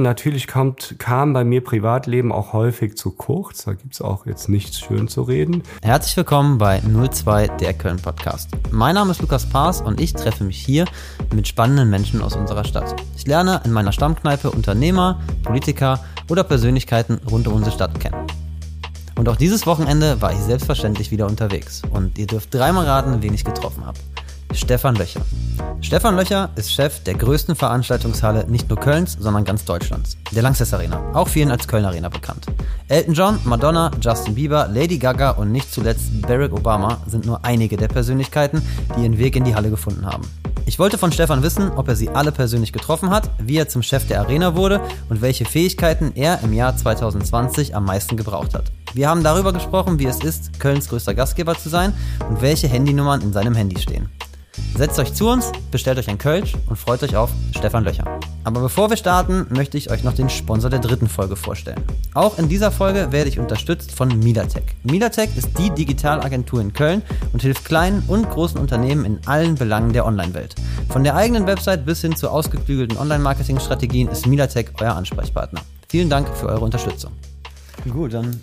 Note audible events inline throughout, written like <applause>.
Natürlich kommt, kam bei mir Privatleben auch häufig zu kurz. Da gibt es auch jetzt nichts schön zu reden. Herzlich willkommen bei 02, der Köln Podcast. Mein Name ist Lukas Paas und ich treffe mich hier mit spannenden Menschen aus unserer Stadt. Ich lerne in meiner Stammkneipe Unternehmer, Politiker oder Persönlichkeiten rund um unsere Stadt kennen. Und auch dieses Wochenende war ich selbstverständlich wieder unterwegs. Und ihr dürft dreimal raten, wen ich getroffen habe. Stefan Löcher. Stefan Löcher ist Chef der größten Veranstaltungshalle nicht nur Kölns, sondern ganz Deutschlands, der Lanxess Arena, auch vielen als Köln Arena bekannt. Elton John, Madonna, Justin Bieber, Lady Gaga und nicht zuletzt Barack Obama sind nur einige der Persönlichkeiten, die ihren Weg in die Halle gefunden haben. Ich wollte von Stefan wissen, ob er sie alle persönlich getroffen hat, wie er zum Chef der Arena wurde und welche Fähigkeiten er im Jahr 2020 am meisten gebraucht hat. Wir haben darüber gesprochen, wie es ist, Kölns größter Gastgeber zu sein und welche Handynummern in seinem Handy stehen. Setzt euch zu uns, bestellt euch ein Kölsch und freut euch auf Stefan Löcher. Aber bevor wir starten, möchte ich euch noch den Sponsor der dritten Folge vorstellen. Auch in dieser Folge werde ich unterstützt von Milatech. Milatech ist die Digitalagentur in Köln und hilft kleinen und großen Unternehmen in allen Belangen der Online-Welt. Von der eigenen Website bis hin zu ausgeklügelten Online-Marketing-Strategien ist Milatech euer Ansprechpartner. Vielen Dank für eure Unterstützung. Gut, dann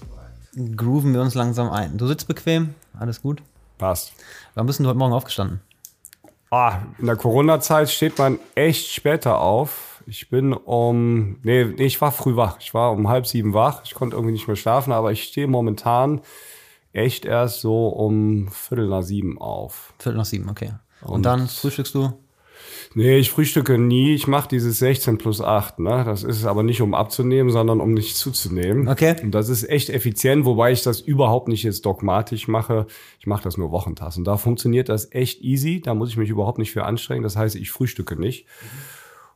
grooven wir uns langsam ein. Du sitzt bequem, alles gut? Passt. Wann bist du heute Morgen aufgestanden? Ah, in der Corona-Zeit steht man echt später auf. Ich bin um, nee, nee, ich war früh wach. Ich war um halb sieben wach. Ich konnte irgendwie nicht mehr schlafen, aber ich stehe momentan echt erst so um Viertel nach sieben auf. Viertel nach sieben, okay. Und, Und dann frühstückst du? Nee, ich frühstücke nie. Ich mache dieses 16 plus 8. Ne? Das ist aber nicht, um abzunehmen, sondern um nicht zuzunehmen. Okay. Und das ist echt effizient, wobei ich das überhaupt nicht jetzt dogmatisch mache. Ich mache das nur Wochentags. Und da funktioniert das echt easy. Da muss ich mich überhaupt nicht für anstrengen. Das heißt, ich frühstücke nicht.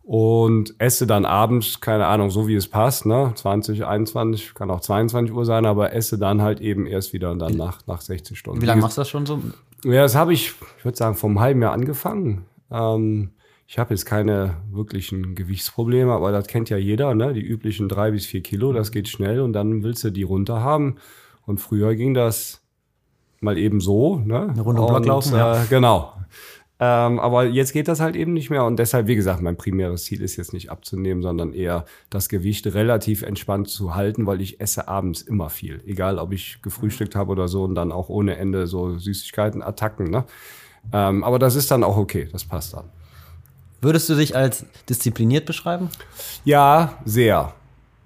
Und esse dann abends, keine Ahnung, so wie es passt, ne? 20, 21, kann auch 22 Uhr sein, aber esse dann halt eben erst wieder und dann nach, nach 16 Stunden. Wie lange machst du das schon so? Ja, das habe ich, ich würde sagen, vom halben Jahr angefangen. Ähm, ich habe jetzt keine wirklichen Gewichtsprobleme, aber das kennt ja jeder, ne? Die üblichen drei bis vier Kilo, das geht schnell und dann willst du die runter haben. Und früher ging das mal eben so, ne? Eine Runde Block laufen, äh, ja. Genau. Ähm, aber jetzt geht das halt eben nicht mehr. Und deshalb, wie gesagt, mein primäres Ziel ist jetzt nicht abzunehmen, sondern eher das Gewicht relativ entspannt zu halten, weil ich esse abends immer viel. Egal, ob ich gefrühstückt habe oder so und dann auch ohne Ende so Süßigkeiten, Attacken. Ne? Ähm, aber das ist dann auch okay, das passt dann. Würdest du dich als diszipliniert beschreiben? Ja, sehr.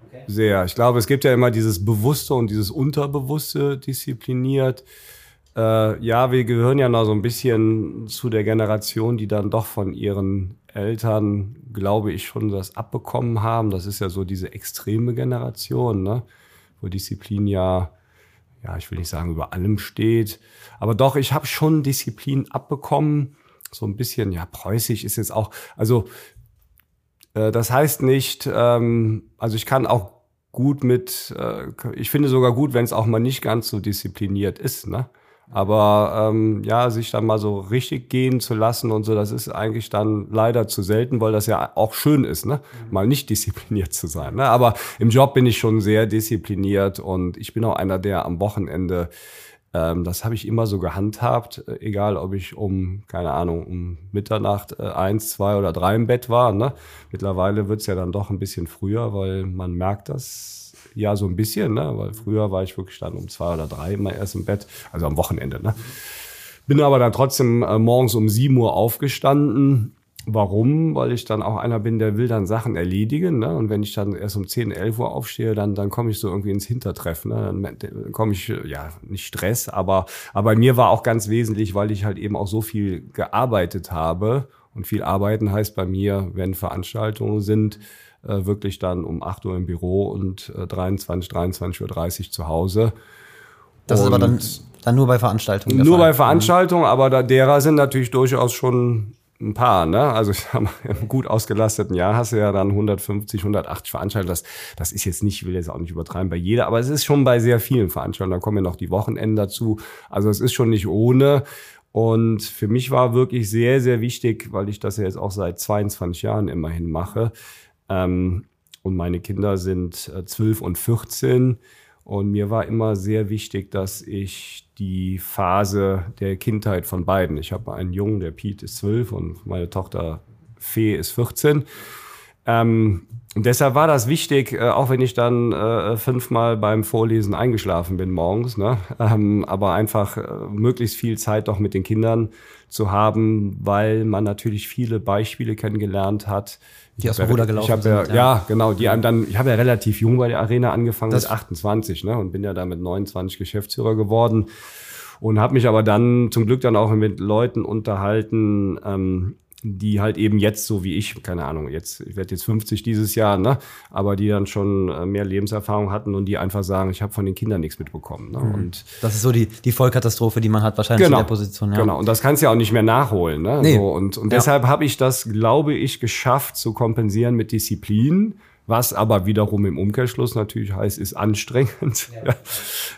Okay. Sehr. Ich glaube, es gibt ja immer dieses Bewusste und dieses Unterbewusste diszipliniert. Äh, ja, wir gehören ja noch so ein bisschen zu der Generation, die dann doch von ihren Eltern, glaube ich, schon das abbekommen haben. Das ist ja so diese extreme Generation, ne? wo Disziplin ja, ja, ich will nicht sagen, über allem steht. Aber doch, ich habe schon Disziplin abbekommen so ein bisschen, ja, preußisch ist jetzt auch, also äh, das heißt nicht, ähm, also ich kann auch gut mit, äh, ich finde sogar gut, wenn es auch mal nicht ganz so diszipliniert ist, ne? Aber ähm, ja, sich dann mal so richtig gehen zu lassen und so, das ist eigentlich dann leider zu selten, weil das ja auch schön ist, ne? Mal nicht <laughs> diszipliniert zu sein. Ne? Aber im Job bin ich schon sehr diszipliniert und ich bin auch einer, der am Wochenende das habe ich immer so gehandhabt, äh, egal ob ich um, keine Ahnung, um Mitternacht äh, eins, zwei oder drei im Bett war. Ne? Mittlerweile wird's ja dann doch ein bisschen früher, weil man merkt das ja so ein bisschen, ne? weil früher war ich wirklich dann um zwei oder drei immer erst im Bett, also am Wochenende. Ne? Bin aber dann trotzdem äh, morgens um sieben Uhr aufgestanden Warum? Weil ich dann auch einer bin, der will dann Sachen erledigen. Ne? Und wenn ich dann erst um 10, 11 Uhr aufstehe, dann, dann komme ich so irgendwie ins Hintertreffen. Ne? Dann komme ich, ja, nicht Stress, aber, aber bei mir war auch ganz wesentlich, weil ich halt eben auch so viel gearbeitet habe. Und viel arbeiten heißt bei mir, wenn Veranstaltungen sind, äh, wirklich dann um 8 Uhr im Büro und äh, 23, 23.30 Uhr zu Hause. Das und ist aber dann, dann nur bei Veranstaltungen. Nur bei Veranstaltungen, aber da, derer sind natürlich durchaus schon ein paar, ne? Also <laughs> ich sag mal, im gut ausgelasteten Jahr hast du ja dann 150, 180 Veranstaltungen. Das, das ist jetzt nicht, ich will jetzt auch nicht übertreiben bei jeder, aber es ist schon bei sehr vielen Veranstaltungen. Da kommen ja noch die Wochenenden dazu. Also es ist schon nicht ohne. Und für mich war wirklich sehr, sehr wichtig, weil ich das ja jetzt auch seit 22 Jahren immerhin mache. Ähm, und meine Kinder sind äh, 12 und 14 und mir war immer sehr wichtig, dass ich die Phase der Kindheit von beiden, ich habe einen Jungen, der Pete ist zwölf und meine Tochter Fee ist 14, Ähm, deshalb war das wichtig, äh, auch wenn ich dann äh, fünfmal beim Vorlesen eingeschlafen bin morgens, ne? ähm, aber einfach äh, möglichst viel Zeit doch mit den Kindern zu haben, weil man natürlich viele Beispiele kennengelernt hat. Die aus dem Ruder gelaufen ich hab sind. Ja, ja, genau. Die einem dann, ich habe ja relativ jung bei der Arena angefangen das mit 28, ne? Und bin ja da mit 29 Geschäftsführer geworden und habe mich aber dann zum Glück dann auch mit Leuten unterhalten, ähm, die halt eben jetzt so wie ich, keine Ahnung, jetzt, ich werde jetzt 50 dieses Jahr, ne, aber die dann schon äh, mehr Lebenserfahrung hatten und die einfach sagen, ich habe von den Kindern nichts mitbekommen. Ne? Mhm. Und das ist so die, die Vollkatastrophe, die man hat wahrscheinlich genau, in der Position. Ja. Genau, und das kannst du ja auch nicht mehr nachholen. Ne? Nee. So, und und ja. deshalb habe ich das, glaube ich, geschafft zu kompensieren mit Disziplin was aber wiederum im Umkehrschluss natürlich heißt, ist anstrengend. Ja.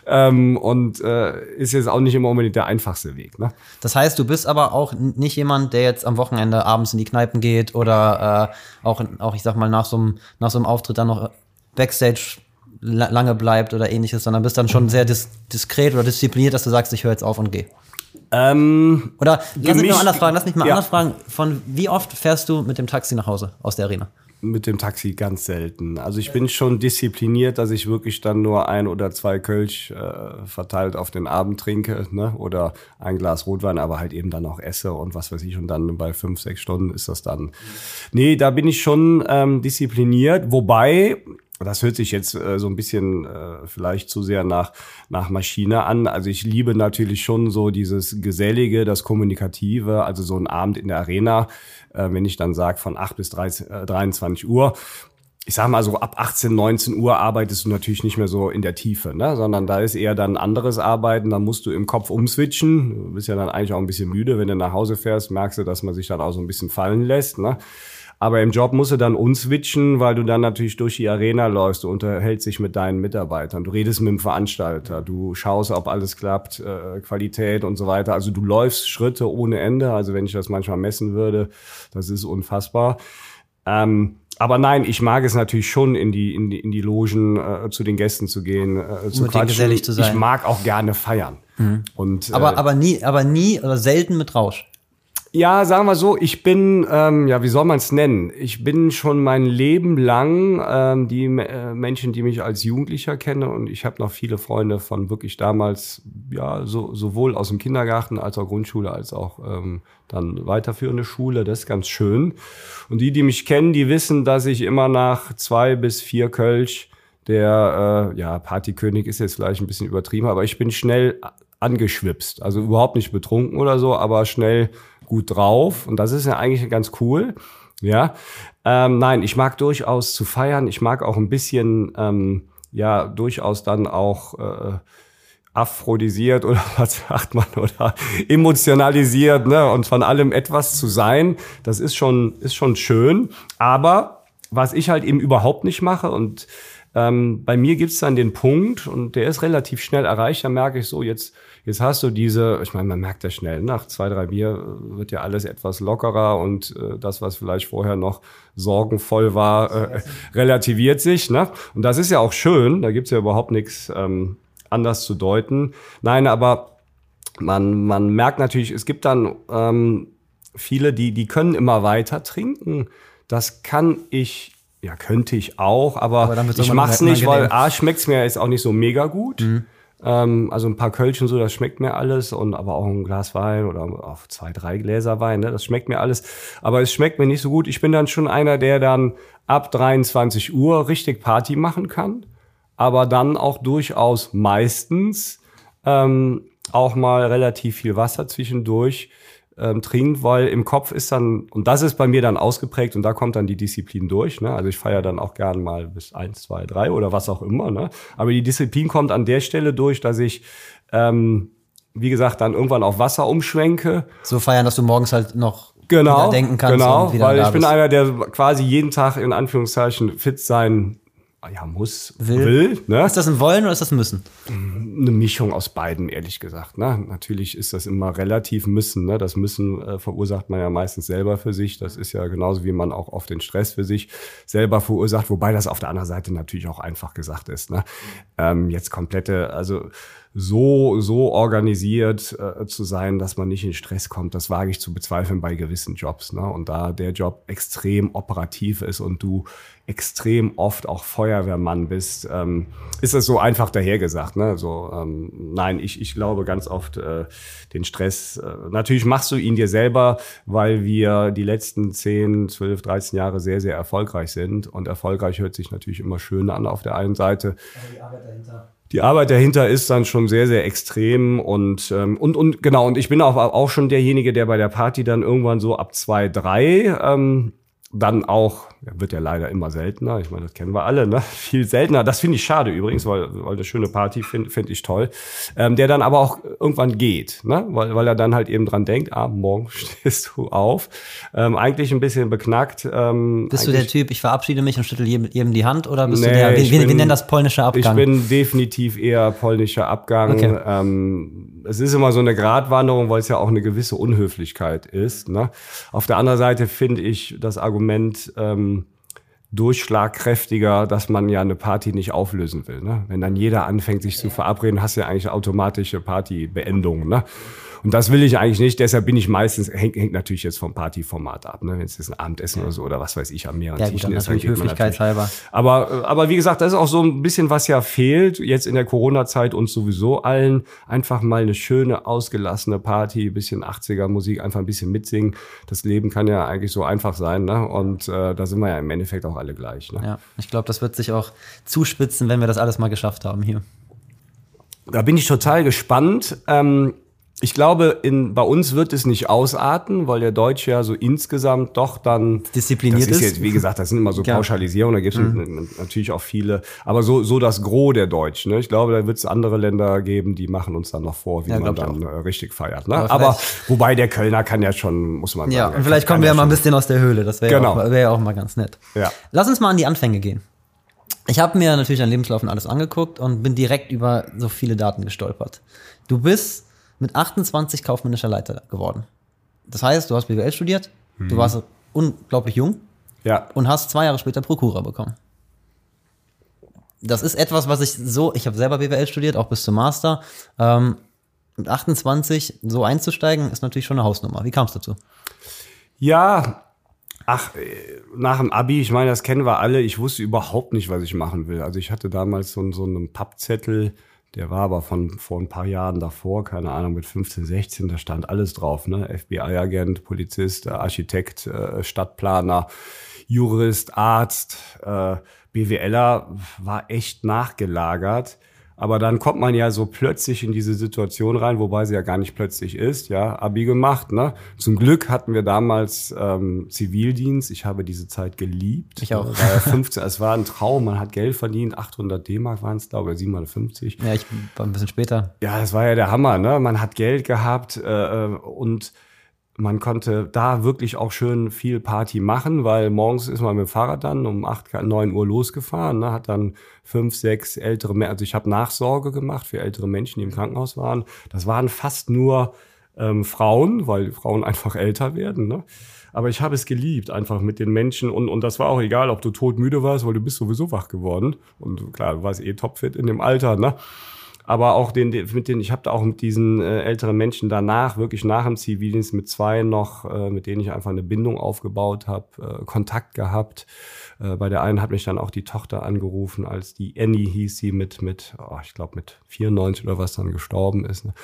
<laughs> ähm, und äh, ist jetzt auch nicht immer unbedingt der einfachste Weg. Ne? Das heißt, du bist aber auch nicht jemand, der jetzt am Wochenende abends in die Kneipen geht oder äh, auch, auch, ich sag mal, nach so einem, nach so einem Auftritt dann noch Backstage lange bleibt oder ähnliches, sondern bist dann schon sehr dis diskret oder diszipliniert, dass du sagst, ich höre jetzt auf und gehe. Ähm, oder lass mich mal anders fragen, lass mich mal ja. anders fragen, von wie oft fährst du mit dem Taxi nach Hause aus der Arena? Mit dem Taxi ganz selten. Also ich bin schon diszipliniert, dass ich wirklich dann nur ein oder zwei Kölsch äh, verteilt auf den Abend trinke, ne? Oder ein Glas Rotwein, aber halt eben dann auch esse und was weiß ich. Und dann bei fünf, sechs Stunden ist das dann. Nee, da bin ich schon ähm, diszipliniert. Wobei, das hört sich jetzt äh, so ein bisschen äh, vielleicht zu sehr nach, nach Maschine an. Also ich liebe natürlich schon so dieses Gesellige, das Kommunikative, also so ein Abend in der Arena, äh, wenn ich dann sage von 8 bis 30, äh, 23 Uhr. Ich sag mal so, ab 18, 19 Uhr arbeitest du natürlich nicht mehr so in der Tiefe, ne? sondern da ist eher dann anderes Arbeiten, da musst du im Kopf umswitchen. Du bist ja dann eigentlich auch ein bisschen müde, wenn du nach Hause fährst, merkst du, dass man sich dann auch so ein bisschen fallen lässt. Ne? Aber im Job musst du dann unswitchen, weil du dann natürlich durch die Arena läufst, du unterhältst dich mit deinen Mitarbeitern, du redest mit dem Veranstalter, du schaust, ob alles klappt, äh, Qualität und so weiter. Also du läufst Schritte ohne Ende. Also wenn ich das manchmal messen würde, das ist unfassbar. Ähm, aber nein, ich mag es natürlich schon, in die, in die, in die Logen äh, zu den Gästen zu gehen, äh, zu quatschen. Gesellig zu sein. Ich mag auch gerne feiern. Mhm. Und, aber, äh, aber nie, aber nie oder selten mit Rausch. Ja, sagen wir so, ich bin, ähm, ja, wie soll man es nennen? Ich bin schon mein Leben lang ähm, die äh, Menschen, die mich als Jugendlicher kennen und ich habe noch viele Freunde von wirklich damals, ja, so, sowohl aus dem Kindergarten als auch Grundschule als auch ähm, dann weiterführende Schule. Das ist ganz schön. Und die, die mich kennen, die wissen, dass ich immer nach zwei bis vier Kölsch der, äh, ja, Partykönig ist jetzt vielleicht ein bisschen übertrieben, aber ich bin schnell angeschwipst. Also überhaupt nicht betrunken oder so, aber schnell gut drauf. Und das ist ja eigentlich ganz cool. Ja, ähm, nein, ich mag durchaus zu feiern. Ich mag auch ein bisschen, ähm, ja, durchaus dann auch äh, aphrodisiert oder <laughs> was sagt man oder emotionalisiert, ne? Und von allem etwas zu sein, das ist schon ist schon schön. Aber was ich halt eben überhaupt nicht mache und ähm, bei mir gibt's dann den Punkt und der ist relativ schnell erreicht. Da merke ich so jetzt Jetzt hast du diese, ich meine, man merkt ja schnell, nach zwei, drei Bier wird ja alles etwas lockerer und äh, das, was vielleicht vorher noch sorgenvoll war, äh, relativiert sich. Ne? Und das ist ja auch schön, da gibt's ja überhaupt nichts ähm, anders zu deuten. Nein, aber man, man merkt natürlich, es gibt dann ähm, viele, die, die können immer weiter trinken. Das kann ich ja, könnte ich auch, aber, aber ich mach's nicht, weil A, schmeckt's mir jetzt auch nicht so mega gut. Mhm. Ähm, also ein paar Kölchen so, das schmeckt mir alles und aber auch ein Glas Wein oder auch zwei, drei Gläser Wein, ne, das schmeckt mir alles. Aber es schmeckt mir nicht so gut. Ich bin dann schon einer, der dann ab 23 Uhr richtig Party machen kann, aber dann auch durchaus meistens ähm, auch mal relativ viel Wasser zwischendurch ähm, trinkt, weil im Kopf ist dann, und das ist bei mir dann ausgeprägt und da kommt dann die Disziplin durch. Ne? Also ich feiere dann auch gern mal bis eins, zwei, drei oder was auch immer. Ne? Aber die Disziplin kommt an der Stelle durch, dass ich ähm, wie gesagt, dann irgendwann auf Wasser umschwenke. So feiern, dass du morgens halt noch genau, denken kannst. Genau, weil ich bin einer, der quasi jeden Tag in Anführungszeichen fit sein ja, muss, will. will ne? Ist das ein Wollen oder ist das ein Müssen? Eine Mischung aus beiden, ehrlich gesagt. Ne? Natürlich ist das immer relativ Müssen. Ne? Das Müssen äh, verursacht man ja meistens selber für sich. Das ist ja genauso, wie man auch oft den Stress für sich selber verursacht. Wobei das auf der anderen Seite natürlich auch einfach gesagt ist. Ne? Ähm, jetzt komplette, also so, so organisiert äh, zu sein, dass man nicht in Stress kommt, das wage ich zu bezweifeln bei gewissen Jobs. Ne? Und da der Job extrem operativ ist und du extrem oft auch Feuerwehrmann bist, ähm, ist es so einfach dahergesagt. Ne? So, ähm, nein, ich, ich glaube ganz oft äh, den Stress. Äh, natürlich machst du ihn dir selber, weil wir die letzten 10, 12, 13 Jahre sehr, sehr erfolgreich sind. Und erfolgreich hört sich natürlich immer schön an auf der einen Seite. Aber die Arbeit dahinter die Arbeit dahinter ist dann schon sehr, sehr extrem und, ähm, und, und genau, und ich bin auch, auch schon derjenige, der bei der Party dann irgendwann so ab zwei, drei ähm, dann auch, wird ja leider immer seltener, ich meine, das kennen wir alle, ne? <laughs> viel seltener. Das finde ich schade übrigens, weil, weil eine schöne Party finde find ich toll. Ähm, der dann aber auch irgendwann geht, ne? weil, weil er dann halt eben dran denkt, ah, morgen <laughs> stehst du auf. Ähm, eigentlich ein bisschen beknackt. Ähm, bist du der Typ, ich verabschiede mich und schüttel jedem, jedem die Hand oder bist nee, du der, wie, bin, wir nennen das polnischer Abgang? Ich bin definitiv eher polnischer Abgang. Okay. Ähm, es ist immer so eine Gratwanderung, weil es ja auch eine gewisse Unhöflichkeit ist. Ne? Auf der anderen Seite finde ich das Argument ähm, durchschlagkräftiger, dass man ja eine Party nicht auflösen will. Ne? Wenn dann jeder anfängt, sich zu verabreden, hast du ja eigentlich automatische Partybeendungen. Ne? Und das will ich eigentlich nicht. Deshalb bin ich meistens, hängt, hängt natürlich jetzt vom Partyformat ab. Ne? Wenn es jetzt ein Abendessen oder so oder was weiß ich am mehreren ja, Tischen ist, dann geht Höflichkeitshalber. Aber, aber wie gesagt, das ist auch so ein bisschen, was ja fehlt, jetzt in der Corona-Zeit uns sowieso allen. Einfach mal eine schöne, ausgelassene Party, bisschen 80er Musik, einfach ein bisschen mitsingen. Das Leben kann ja eigentlich so einfach sein. Ne? Und äh, da sind wir ja im Endeffekt auch alle gleich. Ne? Ja, ich glaube, das wird sich auch zuspitzen, wenn wir das alles mal geschafft haben hier. Da bin ich total gespannt. Ähm, ich glaube, in, bei uns wird es nicht ausarten, weil der Deutsche ja so insgesamt doch dann diszipliniert das ist. Jetzt, wie gesagt, das sind immer so ja. Pauschalisierungen, da gibt es mhm. natürlich auch viele, aber so, so das Gros der Deutschen. Ne? Ich glaube, da wird es andere Länder geben, die machen uns dann noch vor, wie ja, man dann äh, richtig feiert. Ne? Aber, aber wobei der Kölner kann ja schon, muss man ja, sagen. Ja, und vielleicht kommen wir ja mal ein bisschen aus der Höhle, das wäre genau. ja, wär ja auch mal ganz nett. Ja. Lass uns mal an die Anfänge gehen. Ich habe mir natürlich dein Lebenslauf und alles angeguckt und bin direkt über so viele Daten gestolpert. Du bist mit 28 kaufmännischer Leiter geworden. Das heißt, du hast BWL studiert, mhm. du warst unglaublich jung ja. und hast zwei Jahre später Prokura bekommen. Das ist etwas, was ich so, ich habe selber BWL studiert, auch bis zum Master. Ähm, mit 28 so einzusteigen, ist natürlich schon eine Hausnummer. Wie kam es dazu? Ja, ach, äh, nach dem Abi, ich meine, das kennen wir alle. Ich wusste überhaupt nicht, was ich machen will. Also ich hatte damals so, so einen Pappzettel, der war aber von vor ein paar Jahren davor, keine Ahnung, mit 15, 16, da stand alles drauf, ne? FBI-Agent, Polizist, Architekt, äh, Stadtplaner, Jurist, Arzt, äh, BWLer, war echt nachgelagert. Aber dann kommt man ja so plötzlich in diese Situation rein, wobei sie ja gar nicht plötzlich ist, ja, Abi gemacht, ne? Zum Glück hatten wir damals ähm, Zivildienst. Ich habe diese Zeit geliebt. Ich auch. War ja 15, es war ein Traum, man hat Geld verdient, 800 D-Mark waren es, glaube ich, 750. Ja, ich war ein bisschen später. Ja, das war ja der Hammer, ne? Man hat Geld gehabt äh, äh und man konnte da wirklich auch schön viel Party machen, weil morgens ist man mit dem Fahrrad dann um 8, 9 Uhr losgefahren, ne, hat dann fünf, sechs ältere, also ich habe Nachsorge gemacht für ältere Menschen, die im Krankenhaus waren. Das waren fast nur ähm, Frauen, weil Frauen <laughs> einfach älter werden. Ne? Aber ich habe es geliebt, einfach mit den Menschen. Und, und das war auch egal, ob du todmüde warst, weil du bist sowieso wach geworden. Und klar, du warst eh topfit in dem Alter. Ne? Aber auch den, mit den, ich habe da auch mit diesen äh, älteren Menschen danach, wirklich nach dem Zivildienst mit zwei noch, äh, mit denen ich einfach eine Bindung aufgebaut habe, äh, Kontakt gehabt. Bei der einen hat mich dann auch die Tochter angerufen, als die Annie hieß sie mit, mit, oh, ich glaube mit 94 oder was dann gestorben ist. Ne?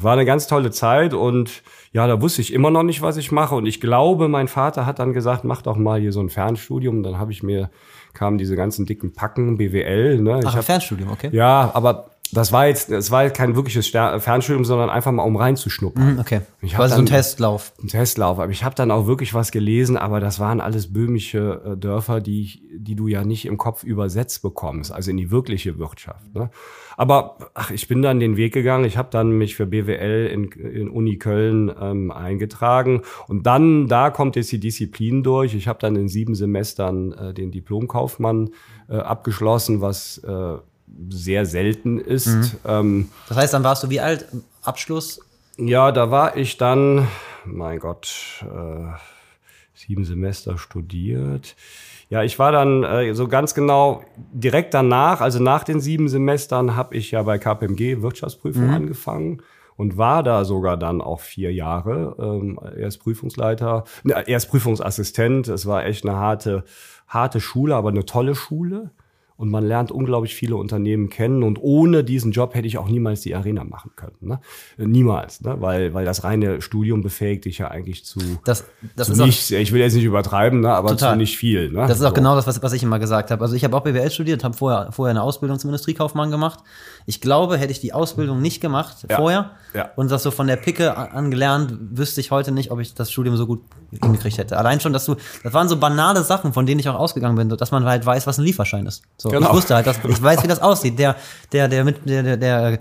War eine ganz tolle Zeit und ja, da wusste ich immer noch nicht, was ich mache. Und ich glaube, mein Vater hat dann gesagt, mach doch mal hier so ein Fernstudium. Dann habe ich mir kamen diese ganzen dicken Packen BWL. Ne? Ach, ich hab, Fernstudium, okay. Ja, aber das war jetzt, das war kein wirkliches Fernstudium, sondern einfach mal um reinzuschnuppern. Mhm, okay. Ich Quasi so ein Testlauf. Ein Testlauf. Aber ich habe dann auch wirklich was gelesen, aber das waren alles böhmische äh, Dörfer, die, die du ja nicht im Kopf übersetzt bekommst, also in die wirkliche Wirtschaft. Ne? Aber ach, ich bin dann den Weg gegangen. Ich habe dann mich für BWL in, in Uni Köln ähm, eingetragen und dann da kommt jetzt die Disziplin durch. Ich habe dann in sieben Semestern äh, den Diplomkaufmann äh, abgeschlossen, was äh, sehr selten ist. Mhm. Ähm, das heißt, dann warst du wie alt? Abschluss? Ja, da war ich dann, mein Gott, äh, sieben Semester studiert. Ja, ich war dann äh, so ganz genau direkt danach, also nach den sieben Semestern, habe ich ja bei KPMG Wirtschaftsprüfung mhm. angefangen und war da sogar dann auch vier Jahre. Ähm, erst Prüfungsleiter, ne, erst Prüfungsassistent. Es war echt eine harte, harte Schule, aber eine tolle Schule und man lernt unglaublich viele Unternehmen kennen. Und ohne diesen Job hätte ich auch niemals die Arena machen können. Ne? Niemals, ne? weil, weil das reine Studium befähigt dich ja eigentlich zu, das, das zu ist nichts. Ich will jetzt nicht übertreiben, ne? aber total. zu nicht viel. Ne? Das ist auch so. genau das, was, was ich immer gesagt habe. Also ich habe auch BWL studiert, habe vorher, vorher eine Ausbildung zum Industriekaufmann gemacht. Ich glaube, hätte ich die Ausbildung nicht gemacht ja. vorher ja. und das so von der Picke an gelernt, wüsste ich heute nicht, ob ich das Studium so gut hingekriegt hätte. Allein schon, dass du, das waren so banale Sachen, von denen ich auch ausgegangen bin, dass man halt weiß, was ein Lieferschein ist. So, genau. Ich wusste halt, dass, ich weiß, wie das aussieht. Der, der, der mit, der, der, der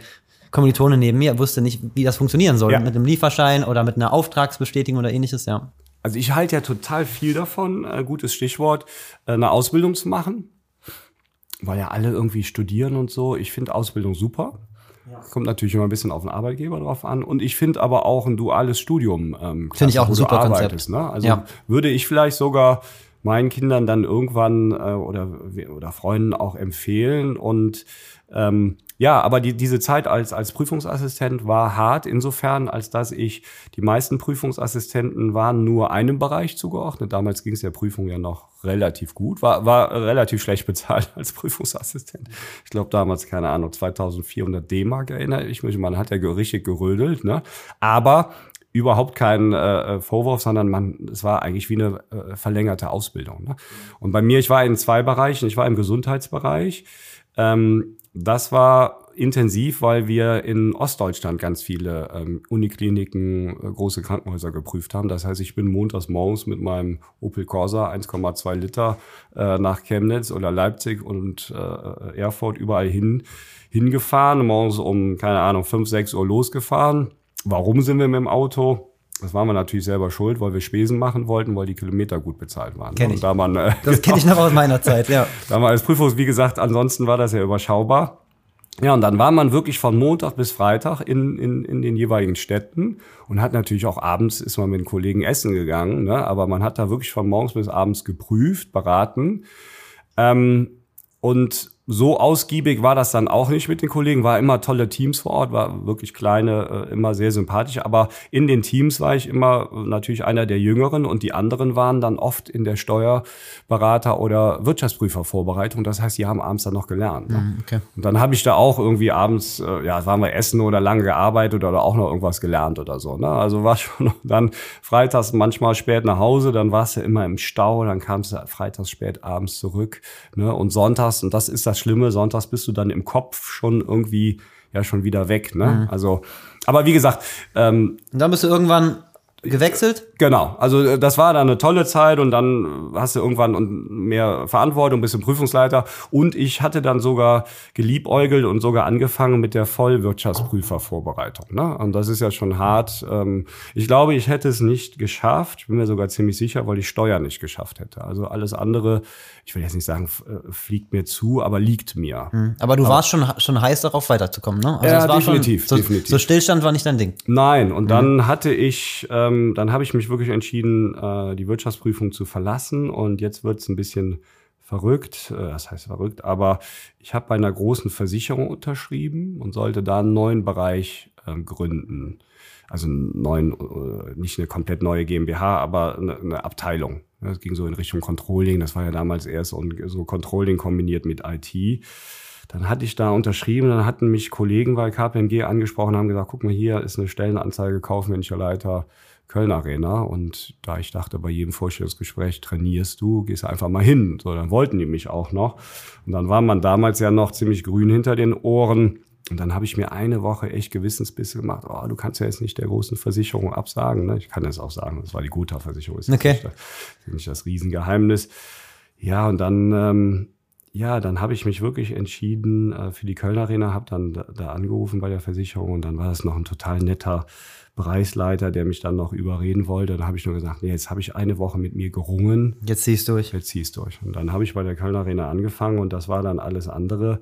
Kommilitone neben mir wusste nicht, wie das funktionieren soll. Ja. Mit einem Lieferschein oder mit einer Auftragsbestätigung oder ähnliches, ja. Also ich halte ja total viel davon, äh, gutes Stichwort, äh, eine Ausbildung zu machen. Weil ja alle irgendwie studieren und so. Ich finde Ausbildung super. Ja. Kommt natürlich immer ein bisschen auf den Arbeitgeber drauf an. Und ich finde aber auch ein duales Studium. Ähm, Finde ich auch ein super Konzept. Ne? Also ja. würde ich vielleicht sogar meinen Kindern dann irgendwann äh, oder, oder Freunden auch empfehlen. Und ähm, ja, aber die, diese Zeit als, als Prüfungsassistent war hart, insofern, als dass ich, die meisten Prüfungsassistenten waren nur einem Bereich zugeordnet. Damals ging es der Prüfung ja noch relativ gut, war, war relativ schlecht bezahlt als Prüfungsassistent. Ich glaube damals, keine Ahnung, 2400 D-Mark erinnere ich mich. Man hat ja richtig gerödelt, ne? Aber überhaupt kein äh, Vorwurf, sondern man, es war eigentlich wie eine äh, verlängerte Ausbildung. Ne? Und bei mir, ich war in zwei Bereichen. Ich war im Gesundheitsbereich. Ähm, das war intensiv, weil wir in Ostdeutschland ganz viele ähm, Unikliniken, äh, große Krankenhäuser geprüft haben. Das heißt, ich bin montags morgens mit meinem Opel Corsa 1,2 Liter äh, nach Chemnitz oder Leipzig und äh, Erfurt überall hin hingefahren. Morgens um, keine Ahnung, 5, 6 Uhr losgefahren. Warum sind wir mit dem Auto? Das waren wir natürlich selber schuld, weil wir Spesen machen wollten, weil die Kilometer gut bezahlt waren. Kenn ich. Da man, äh, das <laughs> kenne ich noch aus meiner Zeit, ja. <laughs> da war als Prüfung, wie gesagt, ansonsten war das ja überschaubar. Ja, und dann war man wirklich von Montag bis Freitag in, in, in den jeweiligen Städten und hat natürlich auch abends, ist man mit den Kollegen essen gegangen, ne? aber man hat da wirklich von morgens bis abends geprüft, beraten. Ähm, und so ausgiebig war das dann auch nicht mit den Kollegen, war immer tolle Teams vor Ort, war wirklich kleine, äh, immer sehr sympathisch, aber in den Teams war ich immer natürlich einer der Jüngeren und die anderen waren dann oft in der Steuerberater- oder Wirtschaftsprüfervorbereitung, das heißt, die haben abends dann noch gelernt. Ne? Mhm, okay. Und dann habe ich da auch irgendwie abends, äh, ja, waren wir essen oder lange gearbeitet oder auch noch irgendwas gelernt oder so. Ne? Also war <laughs> schon dann freitags manchmal spät nach Hause, dann warst du immer im Stau, dann kamst du freitags spät abends zurück ne? und sonntags und das ist das das Schlimme, sonntags bist du dann im Kopf schon irgendwie ja schon wieder weg. Ne? Mhm. Also, aber wie gesagt. Ähm, und dann bist du irgendwann gewechselt? Genau, also äh, das war dann eine tolle Zeit und dann hast du irgendwann mehr Verantwortung, bist du Prüfungsleiter und ich hatte dann sogar geliebäugelt und sogar angefangen mit der Vollwirtschaftsprüfervorbereitung. Ne? Und das ist ja schon hart. Ähm, ich glaube, ich hätte es nicht geschafft, bin mir sogar ziemlich sicher, weil ich Steuer nicht geschafft hätte. Also alles andere, ich will jetzt nicht sagen, äh, fliegt mir zu, aber liegt mir. Hm. Aber du aber, warst schon, schon heiß darauf weiterzukommen, ne? Also ja, definitiv, schon, so, definitiv. So Stillstand war nicht dein Ding. Nein, und dann mhm. hatte ich, ähm, dann habe ich mich wirklich entschieden, äh, die Wirtschaftsprüfung zu verlassen und jetzt wird es ein bisschen verrückt, äh, das heißt verrückt, aber ich habe bei einer großen Versicherung unterschrieben und sollte da einen neuen Bereich äh, gründen. Also einen neuen, äh, nicht eine komplett neue GmbH, aber eine, eine Abteilung. Das ging so in Richtung Controlling. Das war ja damals erst so Controlling kombiniert mit IT. Dann hatte ich da unterschrieben, dann hatten mich Kollegen bei KPMG angesprochen, haben gesagt, guck mal, hier ist eine Stellenanzeige, kaufmännischer Leiter Köln Arena. Und da ich dachte, bei jedem Vorstellungsgespräch trainierst du, gehst einfach mal hin. So, dann wollten die mich auch noch. Und dann war man damals ja noch ziemlich grün hinter den Ohren. Und dann habe ich mir eine Woche echt Gewissensbisse gemacht. Oh, du kannst ja jetzt nicht der großen Versicherung absagen. Ne? Ich kann es auch sagen, das war die Guthaar-Versicherung. Ist okay. nicht, das, nicht das Riesengeheimnis. Ja, und dann, ähm, ja, dann habe ich mich wirklich entschieden äh, für die Köln Arena, habe dann da, da angerufen bei der Versicherung und dann war das noch ein total netter Bereichsleiter, der mich dann noch überreden wollte. Dann habe ich nur gesagt, nee, jetzt habe ich eine Woche mit mir gerungen. Jetzt ziehst du durch. Jetzt ziehst du durch. Und dann habe ich bei der Köln Arena angefangen und das war dann alles andere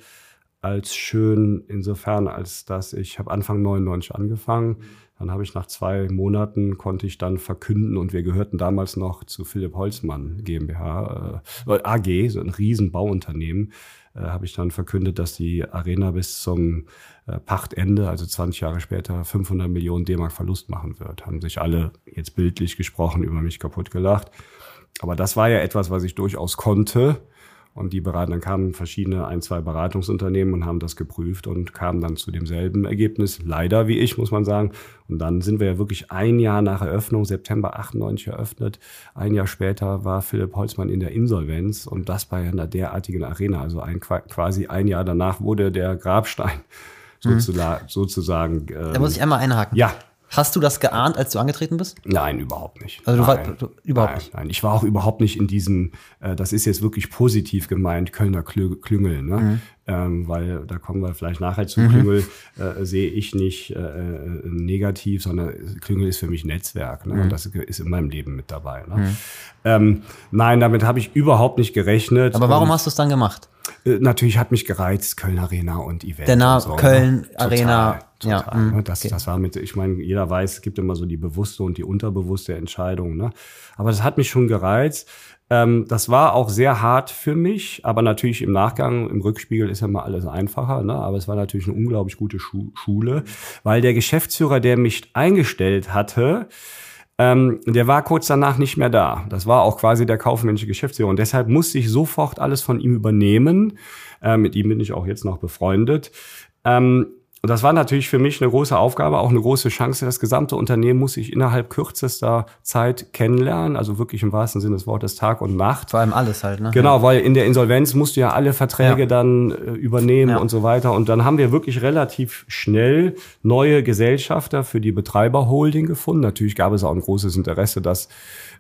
als schön insofern, als dass ich habe Anfang 99 angefangen. Dann habe ich nach zwei Monaten konnte ich dann verkünden und wir gehörten damals noch zu Philipp Holzmann GmbH, äh, AG, so ein Riesenbauunternehmen, äh, habe ich dann verkündet, dass die Arena bis zum äh, Pachtende, also 20 Jahre später, 500 Millionen D-Mark Verlust machen wird. Haben sich alle jetzt bildlich gesprochen über mich kaputt gelacht. Aber das war ja etwas, was ich durchaus konnte und die beraten, dann kamen verschiedene, ein, zwei Beratungsunternehmen und haben das geprüft und kamen dann zu demselben Ergebnis. Leider, wie ich, muss man sagen. Und dann sind wir ja wirklich ein Jahr nach Eröffnung, September 98 eröffnet. Ein Jahr später war Philipp Holzmann in der Insolvenz und das bei einer derartigen Arena. Also ein, quasi ein Jahr danach wurde der Grabstein mhm. sozusagen. sozusagen ähm, da muss ich einmal einhaken. Ja. Hast du das geahnt, als du angetreten bist? Nein, überhaupt nicht. Also du nein, war, du, überhaupt nein, nicht. Nein, ich war auch überhaupt nicht in diesem, äh, das ist jetzt wirklich positiv gemeint, Kölner Klü Klüngel, ne? Mhm. Ähm, weil da kommen wir vielleicht nachher zu mhm. Klüngel, äh, sehe ich nicht äh, äh negativ, sondern Klüngel ist für mich Netzwerk ne? Mhm. und das ist in meinem Leben mit dabei. Ne? Mhm. Ähm, nein, damit habe ich überhaupt nicht gerechnet. Aber warum hast du es dann gemacht? Äh, natürlich hat mich gereizt, Köln Arena und Event. Der Name so? Köln ne? Arena. Total, ja, ne? das, okay. das war mit, ich meine, jeder weiß, es gibt immer so die bewusste und die unterbewusste Entscheidung. Ne? Aber das hat mich schon gereizt. Ähm, das war auch sehr hart für mich, aber natürlich im Nachgang, im Rückspiegel ist ja mal alles einfacher. Ne? Aber es war natürlich eine unglaublich gute Schu Schule, weil der Geschäftsführer, der mich eingestellt hatte, ähm, der war kurz danach nicht mehr da. Das war auch quasi der kaufmännische Geschäftsführer. Und deshalb musste ich sofort alles von ihm übernehmen. Äh, mit ihm bin ich auch jetzt noch befreundet. Ähm, und das war natürlich für mich eine große Aufgabe, auch eine große Chance. Das gesamte Unternehmen muss ich innerhalb kürzester Zeit kennenlernen, also wirklich im wahrsten Sinne des Wortes Tag und Nacht. Vor allem alles halt, ne? Genau, weil in der Insolvenz musst du ja alle Verträge ja. dann äh, übernehmen ja. und so weiter. Und dann haben wir wirklich relativ schnell neue Gesellschafter für die Betreiberholding gefunden. Natürlich gab es auch ein großes Interesse, dass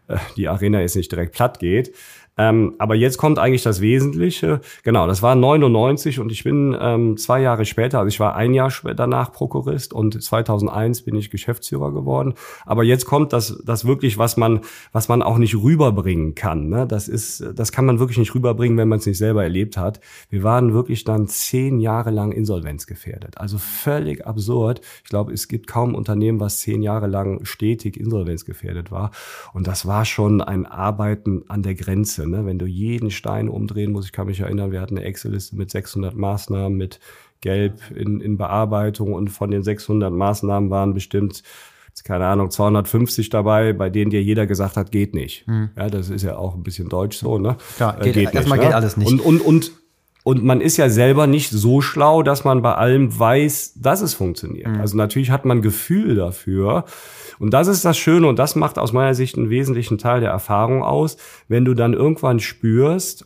äh, die Arena jetzt nicht direkt platt geht. Ähm, aber jetzt kommt eigentlich das Wesentliche. Genau, das war 99 und ich bin ähm, zwei Jahre später, also ich war ein Jahr danach Prokurist und 2001 bin ich Geschäftsführer geworden. Aber jetzt kommt das, das wirklich, was man, was man auch nicht rüberbringen kann. Ne? Das ist, das kann man wirklich nicht rüberbringen, wenn man es nicht selber erlebt hat. Wir waren wirklich dann zehn Jahre lang insolvenzgefährdet. Also völlig absurd. Ich glaube, es gibt kaum Unternehmen, was zehn Jahre lang stetig insolvenzgefährdet war. Und das war schon ein Arbeiten an der Grenze. Excel, ne? wenn du jeden Stein umdrehen musst. Ich kann mich erinnern, wir hatten eine Excel-Liste mit 600 Maßnahmen, mit Gelb in, in Bearbeitung und von den 600 Maßnahmen waren bestimmt keine Ahnung, 250 dabei, bei denen dir jeder gesagt hat, geht nicht. Hm. Ja, das ist ja auch ein bisschen deutsch so, ne? Klar, äh, geht, geht erstmal ne? geht alles nicht. Und, und, und, und man ist ja selber nicht so schlau, dass man bei allem weiß, dass es funktioniert. Hm. Also natürlich hat man Gefühl dafür. Und das ist das Schöne und das macht aus meiner Sicht einen wesentlichen Teil der Erfahrung aus, wenn du dann irgendwann spürst,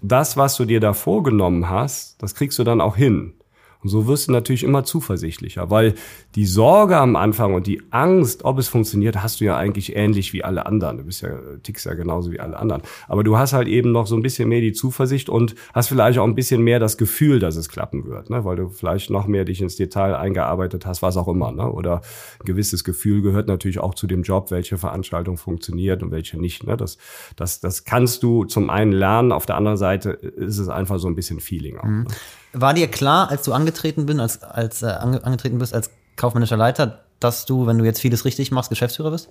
das, was du dir da vorgenommen hast, das kriegst du dann auch hin. Und so wirst du natürlich immer zuversichtlicher, weil die Sorge am Anfang und die Angst, ob es funktioniert, hast du ja eigentlich ähnlich wie alle anderen. Du bist ja, tickst ja genauso wie alle anderen. Aber du hast halt eben noch so ein bisschen mehr die Zuversicht und hast vielleicht auch ein bisschen mehr das Gefühl, dass es klappen wird, ne? weil du vielleicht noch mehr dich ins Detail eingearbeitet hast, was auch immer. Ne? Oder ein gewisses Gefühl gehört natürlich auch zu dem Job, welche Veranstaltung funktioniert und welche nicht. Ne? Das, das, das kannst du zum einen lernen, auf der anderen Seite ist es einfach so ein bisschen Feeling auch. Mhm. Ne? War dir klar, als du angetreten bist, als, als äh, ange, angetreten bist als kaufmännischer Leiter, dass du, wenn du jetzt vieles richtig machst, Geschäftsführer bist?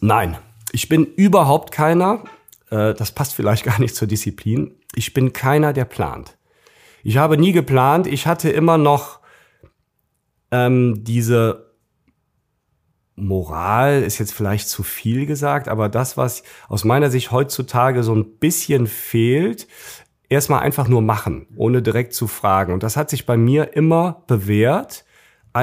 Nein, ich bin überhaupt keiner. Äh, das passt vielleicht <laughs> gar nicht zur Disziplin. Ich bin keiner, der plant. Ich habe nie geplant. Ich hatte immer noch ähm, diese Moral ist jetzt vielleicht zu viel gesagt, aber das, was aus meiner Sicht heutzutage so ein bisschen fehlt, erstmal einfach nur machen, ohne direkt zu fragen. Und das hat sich bei mir immer bewährt.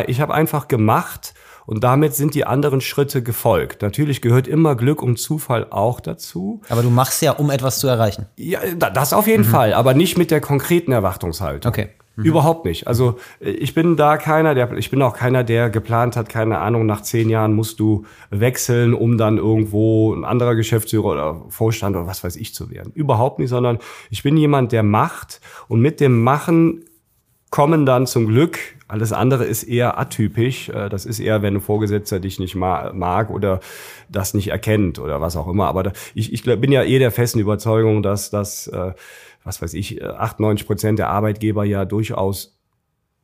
Ich habe einfach gemacht und damit sind die anderen Schritte gefolgt. Natürlich gehört immer Glück und Zufall auch dazu. Aber du machst ja, um etwas zu erreichen. Ja, das auf jeden mhm. Fall, aber nicht mit der konkreten Erwartungshaltung. Okay. Mhm. Überhaupt nicht. Also ich bin da keiner, der, ich bin auch keiner, der geplant hat, keine Ahnung, nach zehn Jahren musst du wechseln, um dann irgendwo ein anderer Geschäftsführer oder Vorstand oder was weiß ich zu werden. Überhaupt nicht, sondern ich bin jemand, der macht und mit dem Machen kommen dann zum Glück. Alles andere ist eher atypisch. Äh, das ist eher, wenn ein Vorgesetzter dich nicht mag oder das nicht erkennt oder was auch immer. Aber ich, ich bin ja eh der festen Überzeugung, dass das äh, was weiß ich, 98 Prozent der Arbeitgeber ja durchaus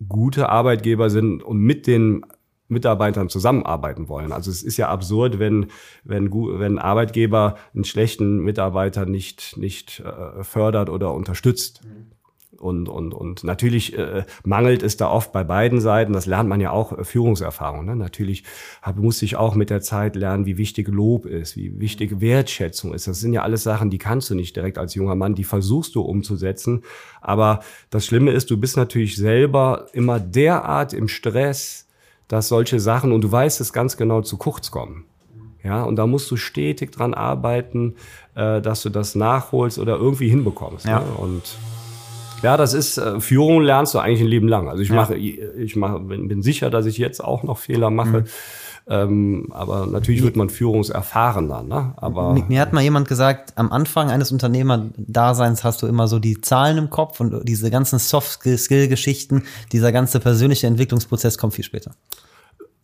gute Arbeitgeber sind und mit den Mitarbeitern zusammenarbeiten wollen. Also es ist ja absurd, wenn, wenn, wenn Arbeitgeber einen schlechten Mitarbeiter nicht, nicht äh, fördert oder unterstützt. Mhm. Und, und, und natürlich äh, mangelt es da oft bei beiden Seiten. Das lernt man ja auch äh, Führungserfahrung. Ne? Natürlich hab, muss ich auch mit der Zeit lernen, wie wichtig Lob ist, wie wichtig Wertschätzung ist. Das sind ja alles Sachen, die kannst du nicht direkt als junger Mann, die versuchst du umzusetzen. Aber das Schlimme ist, du bist natürlich selber immer derart im Stress, dass solche Sachen, und du weißt es ganz genau, zu kurz kommen. Ja, und da musst du stetig dran arbeiten, äh, dass du das nachholst oder irgendwie hinbekommst. Ja. Ne? Und ja, das ist äh, Führung lernst du eigentlich ein Leben lang. Also ich ja. mache, ich mache, bin, bin sicher, dass ich jetzt auch noch Fehler mache. Mhm. Ähm, aber natürlich wird man führungserfahrener. Ne? Aber mir, mir hat mal jemand gesagt, am Anfang eines Unternehmerdaseins hast du immer so die Zahlen im Kopf und diese ganzen Soft-Skill-Geschichten, dieser ganze persönliche Entwicklungsprozess kommt viel später.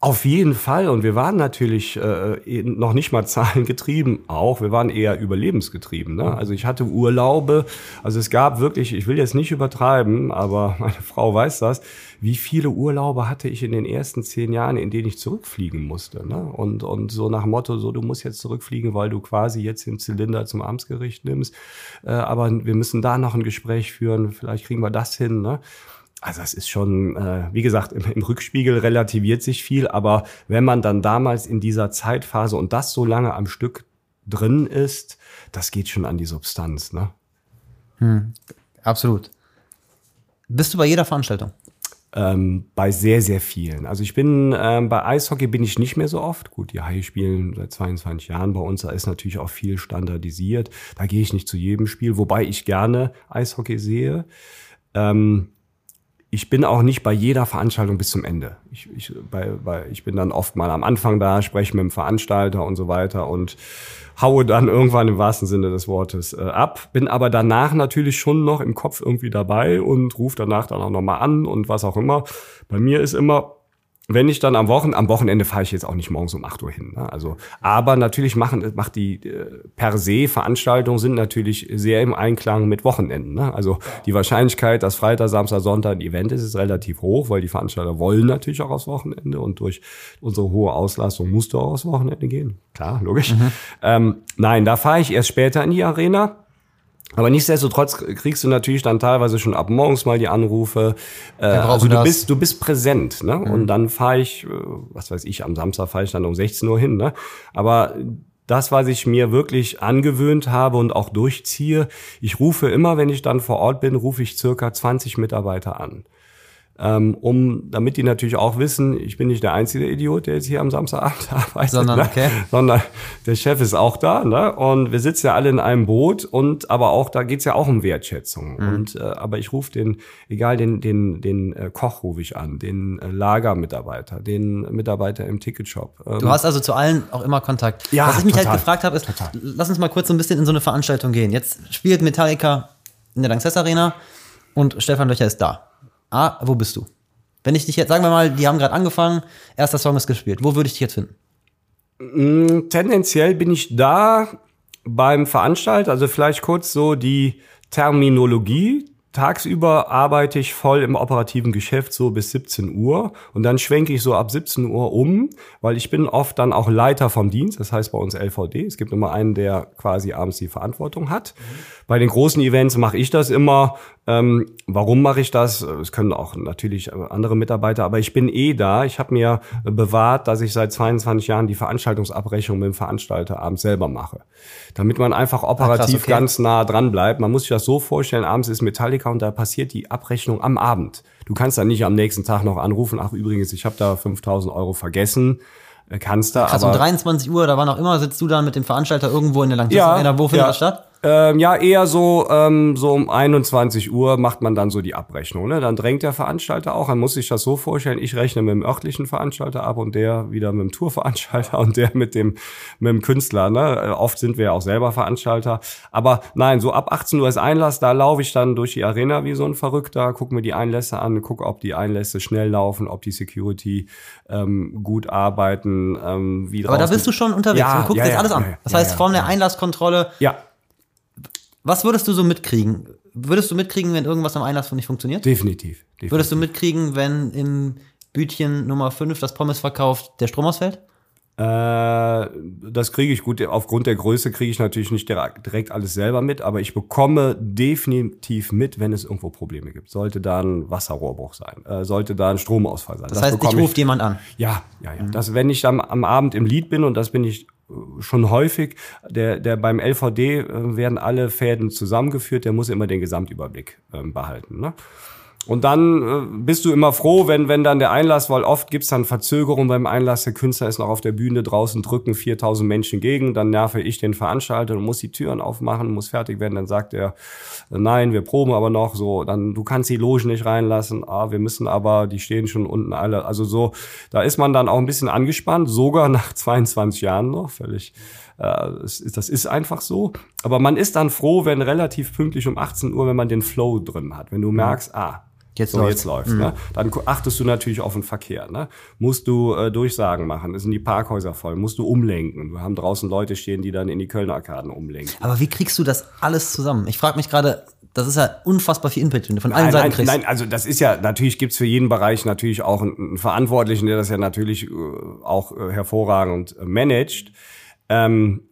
Auf jeden Fall. Und wir waren natürlich äh, noch nicht mal <laughs> zahlengetrieben auch. Wir waren eher überlebensgetrieben. Ne? Also ich hatte Urlaube. Also es gab wirklich, ich will jetzt nicht übertreiben, aber <laughs> meine Frau weiß das, wie viele Urlaube hatte ich in den ersten zehn Jahren, in denen ich zurückfliegen musste. Ne? Und, und so nach Motto, so du musst jetzt zurückfliegen, weil du quasi jetzt den Zylinder zum Amtsgericht nimmst. Äh, aber wir müssen da noch ein Gespräch führen, vielleicht kriegen wir das hin. Ne? Also es ist schon, äh, wie gesagt, im, im, Rückspiegel relativiert sich viel, aber wenn man dann damals in dieser Zeitphase und das so lange am Stück drin ist, das geht schon an die Substanz, ne? Hm, absolut. Bist du bei jeder Veranstaltung? Ähm, bei sehr, sehr vielen. Also ich bin, ähm, bei Eishockey bin ich nicht mehr so oft. Gut, die Haie spielen seit 22 Jahren bei uns, da ist natürlich auch viel standardisiert. Da gehe ich nicht zu jedem Spiel, wobei ich gerne Eishockey sehe. Ähm, ich bin auch nicht bei jeder Veranstaltung bis zum Ende. Ich, ich, bei, bei, ich bin dann oft mal am Anfang da, spreche mit dem Veranstalter und so weiter und haue dann irgendwann im wahrsten Sinne des Wortes äh, ab. Bin aber danach natürlich schon noch im Kopf irgendwie dabei und rufe danach dann auch nochmal an und was auch immer. Bei mir ist immer, wenn ich dann am Wochen, am Wochenende fahre ich jetzt auch nicht morgens um 8 Uhr hin. Ne? Also, aber natürlich machen, macht die äh, per se Veranstaltungen sind natürlich sehr im Einklang mit Wochenenden. Ne? Also die Wahrscheinlichkeit, dass Freitag, Samstag, Sonntag ein Event ist, ist relativ hoch, weil die Veranstalter wollen natürlich auch aufs Wochenende und durch unsere hohe Auslastung musst du auch aufs Wochenende gehen. Klar, logisch. Mhm. Ähm, nein, da fahre ich erst später in die Arena. Aber nichtsdestotrotz kriegst du natürlich dann teilweise schon ab morgens mal die Anrufe. Äh, also du das. bist, du bist präsent, ne? Mhm. Und dann fahre ich, äh, was weiß ich, am Samstag fahre ich dann um 16 Uhr hin, ne? Aber das, was ich mir wirklich angewöhnt habe und auch durchziehe, ich rufe immer, wenn ich dann vor Ort bin, rufe ich circa 20 Mitarbeiter an ähm, um, damit die natürlich auch wissen, ich bin nicht der einzige Idiot, der jetzt hier am Samstagabend <laughs> arbeitet, sondern, ne? okay. sondern der Chef ist auch da, ne? Und wir sitzen ja alle in einem Boot und aber auch da geht's ja auch um Wertschätzung. Mhm. Und äh, aber ich rufe den, egal den den den äh, Koch rufe ich an, den äh, Lagermitarbeiter, den Mitarbeiter im Ticketshop. Ähm, du hast also zu allen auch immer Kontakt. Ja, Was ich mich halt total, halt gefragt habe, ist, total. lass uns mal kurz so ein bisschen in so eine Veranstaltung gehen. Jetzt spielt Metallica in der Lanxess Arena und Stefan Löcher ist da. Ah, wo bist du? Wenn ich dich jetzt, sagen wir mal, die haben gerade angefangen, erster Song ist gespielt. Wo würde ich dich jetzt finden? Mm, tendenziell bin ich da beim Veranstalter, also vielleicht kurz so die Terminologie. Tagsüber arbeite ich voll im operativen Geschäft so bis 17 Uhr und dann schwenke ich so ab 17 Uhr um, weil ich bin oft dann auch Leiter vom Dienst, das heißt bei uns LVD. Es gibt immer einen, der quasi abends die Verantwortung hat. Mhm. Bei den großen Events mache ich das immer. Ähm, warum mache ich das? Es können auch natürlich andere Mitarbeiter, aber ich bin eh da. Ich habe mir bewahrt, dass ich seit 22 Jahren die Veranstaltungsabrechnung mit dem Veranstalter abends selber mache. Damit man einfach operativ Ach, krass, okay. ganz nah dran bleibt. Man muss sich das so vorstellen, abends ist Metallica und da passiert die Abrechnung am Abend. Du kannst dann nicht am nächsten Tag noch anrufen, ach übrigens, ich habe da 5000 Euro vergessen kannst da. Krass, aber um 23 Uhr, da war noch immer, sitzt du dann mit dem Veranstalter irgendwo in der Langzeit ja, Wo findet ja. das statt? Ähm, ja, eher so, ähm, so um 21 Uhr macht man dann so die Abrechnung. Ne? Dann drängt der Veranstalter auch. Man muss sich das so vorstellen, ich rechne mit dem örtlichen Veranstalter ab und der wieder mit dem Tourveranstalter <laughs> und der mit dem, mit dem Künstler. Ne? Äh, oft sind wir ja auch selber Veranstalter. Aber nein, so ab 18 Uhr ist Einlass, da laufe ich dann durch die Arena wie so ein Verrückter, gucke mir die Einlässe an, gucke, ob die Einlässe schnell laufen, ob die Security ähm, gut arbeiten. Ähm, wie Aber da bist du schon unterwegs ja, und guckst ja, jetzt alles an. Das heißt, ja, von der Einlasskontrolle ja was würdest du so mitkriegen? Würdest du mitkriegen, wenn irgendwas am Einlass nicht funktioniert? Definitiv. definitiv. Würdest du mitkriegen, wenn im Bütchen Nummer 5 das Pommes verkauft, der Strom ausfällt? Äh, das kriege ich gut. Aufgrund der Größe kriege ich natürlich nicht direkt alles selber mit, aber ich bekomme definitiv mit, wenn es irgendwo Probleme gibt. Sollte da ein Wasserrohrbruch sein, äh, sollte da ein Stromausfall sein. Das, das heißt, ich ruft jemand an. Ja, ja, ja. Mhm. Das, wenn ich am, am Abend im Lied bin und das bin ich schon häufig, der, der beim LVD äh, werden alle Fäden zusammengeführt, der muss immer den Gesamtüberblick äh, behalten. Ne? Und dann äh, bist du immer froh, wenn, wenn dann der Einlass, weil oft gibt's dann Verzögerungen beim Einlass, der Künstler ist noch auf der Bühne draußen, drücken 4000 Menschen gegen, dann nerve ich den Veranstalter und muss die Türen aufmachen, muss fertig werden, dann sagt er, nein, wir proben aber noch, so, dann, du kannst die Logen nicht reinlassen, ah, wir müssen aber, die stehen schon unten alle, also so, da ist man dann auch ein bisschen angespannt, sogar <laughs> nach 22 Jahren noch, völlig, äh, das ist einfach so. Aber man ist dann froh, wenn relativ pünktlich um 18 Uhr, wenn man den Flow drin hat, wenn du merkst, ah, Jetzt so, läuft. jetzt läuft's. Mhm. Ne? Dann achtest du natürlich auf den Verkehr. Ne? Musst du äh, Durchsagen machen, sind die Parkhäuser voll, musst du umlenken. Wir haben draußen Leute stehen, die dann in die Kölner Arkaden umlenken. Aber wie kriegst du das alles zusammen? Ich frage mich gerade, das ist ja unfassbar viel Input, den du von allen nein, Seiten kriegst. Nein, also das ist ja, natürlich gibt's für jeden Bereich natürlich auch einen, einen Verantwortlichen, der das ja natürlich äh, auch äh, hervorragend äh, managt. Ähm,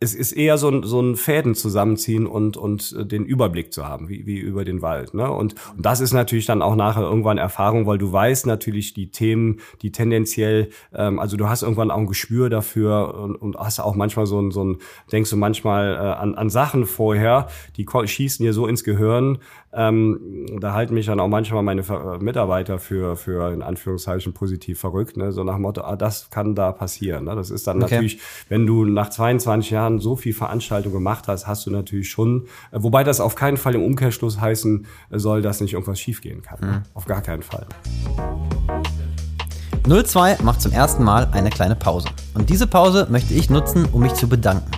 es ist eher so ein, so ein Fäden zusammenziehen und, und äh, den Überblick zu haben, wie, wie über den Wald. Ne? Und, und das ist natürlich dann auch nachher irgendwann Erfahrung, weil du weißt natürlich die Themen, die tendenziell, ähm, also du hast irgendwann auch ein Gespür dafür und, und hast auch manchmal so ein, so ein denkst du manchmal äh, an, an Sachen vorher, die schießen dir so ins Gehirn. Ähm, da halten mich dann auch manchmal meine Mitarbeiter für, für in Anführungszeichen positiv verrückt, ne? so nach dem Motto, ah, das kann da passieren. Ne? Das ist dann okay. natürlich, wenn du nach 22 Jahren so viel Veranstaltung gemacht hast, hast du natürlich schon, äh, wobei das auf keinen Fall im Umkehrschluss heißen soll, dass nicht irgendwas schiefgehen kann. Mhm. Auf gar keinen Fall. 02 macht zum ersten Mal eine kleine Pause. Und diese Pause möchte ich nutzen, um mich zu bedanken.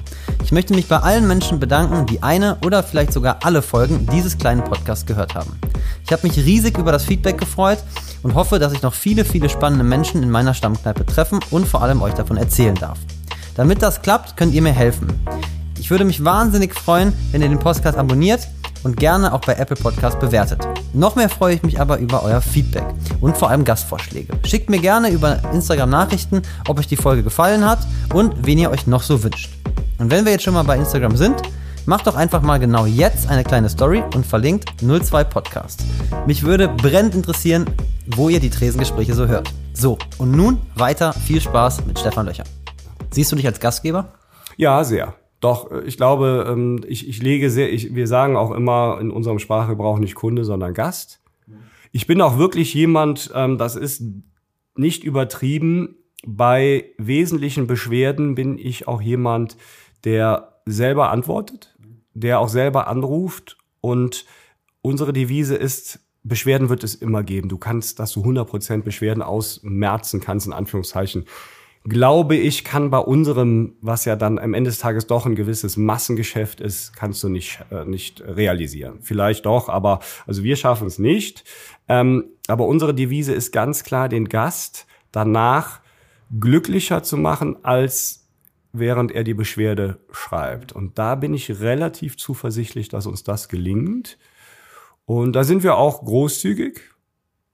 Ich möchte mich bei allen Menschen bedanken, die eine oder vielleicht sogar alle Folgen dieses kleinen Podcasts gehört haben. Ich habe mich riesig über das Feedback gefreut und hoffe, dass ich noch viele, viele spannende Menschen in meiner Stammkneipe treffen und vor allem euch davon erzählen darf. Damit das klappt, könnt ihr mir helfen. Ich würde mich wahnsinnig freuen, wenn ihr den Podcast abonniert und gerne auch bei Apple Podcast bewertet. Noch mehr freue ich mich aber über euer Feedback und vor allem Gastvorschläge. Schickt mir gerne über Instagram Nachrichten, ob euch die Folge gefallen hat und wen ihr euch noch so wünscht. Und wenn wir jetzt schon mal bei Instagram sind, macht doch einfach mal genau jetzt eine kleine Story und verlinkt 02 Podcast. Mich würde brennend interessieren, wo ihr die Tresengespräche so hört. So, und nun weiter viel Spaß mit Stefan Löcher. Siehst du dich als Gastgeber? Ja, sehr. Doch, äh, ich glaube, ähm, ich, ich lege sehr, ich, wir sagen auch immer in unserem Sprachgebrauch nicht Kunde, sondern Gast. Ich bin auch wirklich jemand, ähm, das ist nicht übertrieben. Bei wesentlichen Beschwerden bin ich auch jemand, der selber antwortet, der auch selber anruft und unsere Devise ist, Beschwerden wird es immer geben. Du kannst, dass du 100% Beschwerden ausmerzen kannst, in Anführungszeichen glaube ich, kann bei unserem, was ja dann am Ende des Tages doch ein gewisses Massengeschäft ist, kannst du nicht, äh, nicht realisieren. Vielleicht doch, aber also wir schaffen es nicht. Ähm, aber unsere Devise ist ganz klar, den Gast danach glücklicher zu machen, als während er die Beschwerde schreibt. Und da bin ich relativ zuversichtlich, dass uns das gelingt. Und da sind wir auch großzügig.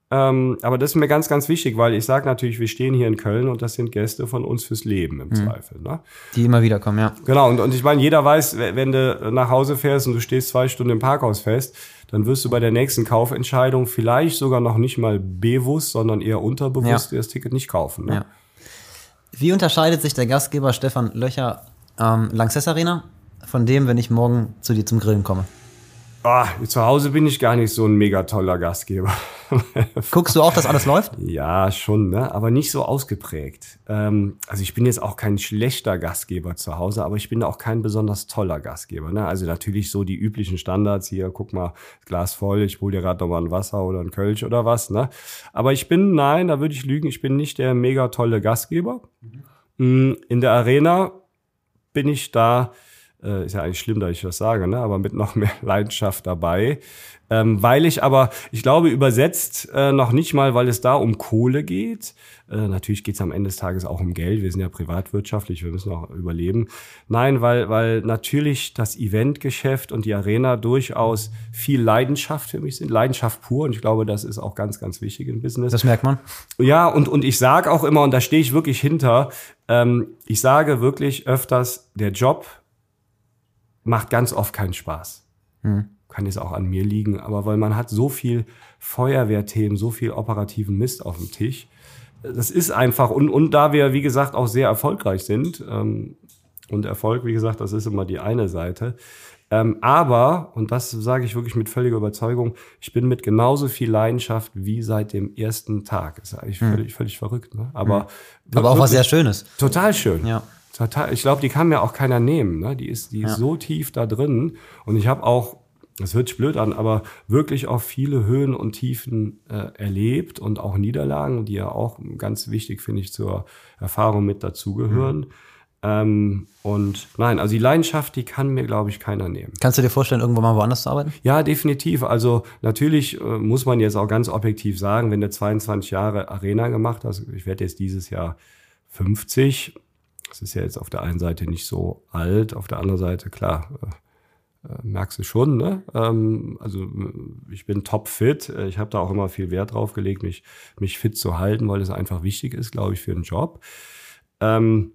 Ähm, aber das ist mir ganz, ganz wichtig, weil ich sage natürlich, wir stehen hier in Köln und das sind Gäste von uns fürs Leben im mhm. Zweifel. Ne? Die immer wieder kommen, ja. Genau, und, und ich meine, jeder weiß, wenn du nach Hause fährst und du stehst zwei Stunden im Parkhaus fest, dann wirst du bei der nächsten Kaufentscheidung vielleicht sogar noch nicht mal bewusst, sondern eher unterbewusst ja. das Ticket nicht kaufen. Ne? Ja. Wie unterscheidet sich der Gastgeber Stefan Löcher ähm, Lanxess Arena von dem, wenn ich morgen zu dir zum Grillen komme? Oh, zu Hause bin ich gar nicht so ein mega toller Gastgeber. <laughs> Guckst du auch, dass alles läuft? Ja, schon, ne? aber nicht so ausgeprägt. Ähm, also ich bin jetzt auch kein schlechter Gastgeber zu Hause, aber ich bin auch kein besonders toller Gastgeber. Ne? Also natürlich so die üblichen Standards hier, guck mal, Glas voll, ich hol dir gerade noch mal ein Wasser oder ein Kölsch oder was. Ne? Aber ich bin, nein, da würde ich lügen, ich bin nicht der mega tolle Gastgeber. Mhm. In der Arena bin ich da ist ja eigentlich schlimm, dass ich das sage, ne? aber mit noch <laughs> mehr Leidenschaft dabei. Ähm, weil ich aber, ich glaube, übersetzt äh, noch nicht mal, weil es da um Kohle geht. Äh, natürlich geht es am Ende des Tages auch um Geld. Wir sind ja privatwirtschaftlich, wir müssen auch überleben. Nein, weil, weil natürlich das Eventgeschäft und die Arena durchaus viel Leidenschaft für mich sind. Leidenschaft pur. Und ich glaube, das ist auch ganz, ganz wichtig im Business. Das merkt man. Ja, und, und ich sage auch immer, und da stehe ich wirklich hinter, ähm, ich sage wirklich öfters, der Job macht ganz oft keinen Spaß. Hm. Kann jetzt auch an mir liegen, aber weil man hat so viel Feuerwehrthemen, so viel operativen Mist auf dem Tisch. Das ist einfach, und, und da wir, wie gesagt, auch sehr erfolgreich sind, ähm, und Erfolg, wie gesagt, das ist immer die eine Seite. Ähm, aber, und das sage ich wirklich mit völliger Überzeugung, ich bin mit genauso viel Leidenschaft wie seit dem ersten Tag. ist eigentlich hm. völlig, völlig verrückt, ne? Aber, hm. aber auch was sehr Schönes. Total schön. Ja. Total, ich glaube, die kann mir auch keiner nehmen. Ne? Die ist, die ist ja. so tief da drin. Und ich habe auch, das hört sich blöd an, aber wirklich auch viele Höhen und Tiefen äh, erlebt und auch Niederlagen, die ja auch ganz wichtig, finde ich, zur Erfahrung mit dazugehören. Mhm. Ähm, und nein, also die Leidenschaft, die kann mir, glaube ich, keiner nehmen. Kannst du dir vorstellen, irgendwann mal woanders zu arbeiten? Ja, definitiv. Also natürlich äh, muss man jetzt auch ganz objektiv sagen, wenn du 22 Jahre Arena gemacht hast, ich werde jetzt dieses Jahr 50, das ist ja jetzt auf der einen Seite nicht so alt, auf der anderen Seite, klar, äh, äh, merkst du schon, ne? Ähm, also äh, ich bin topfit. Äh, ich habe da auch immer viel Wert drauf gelegt, mich, mich fit zu halten, weil es einfach wichtig ist, glaube ich, für einen Job. Ähm,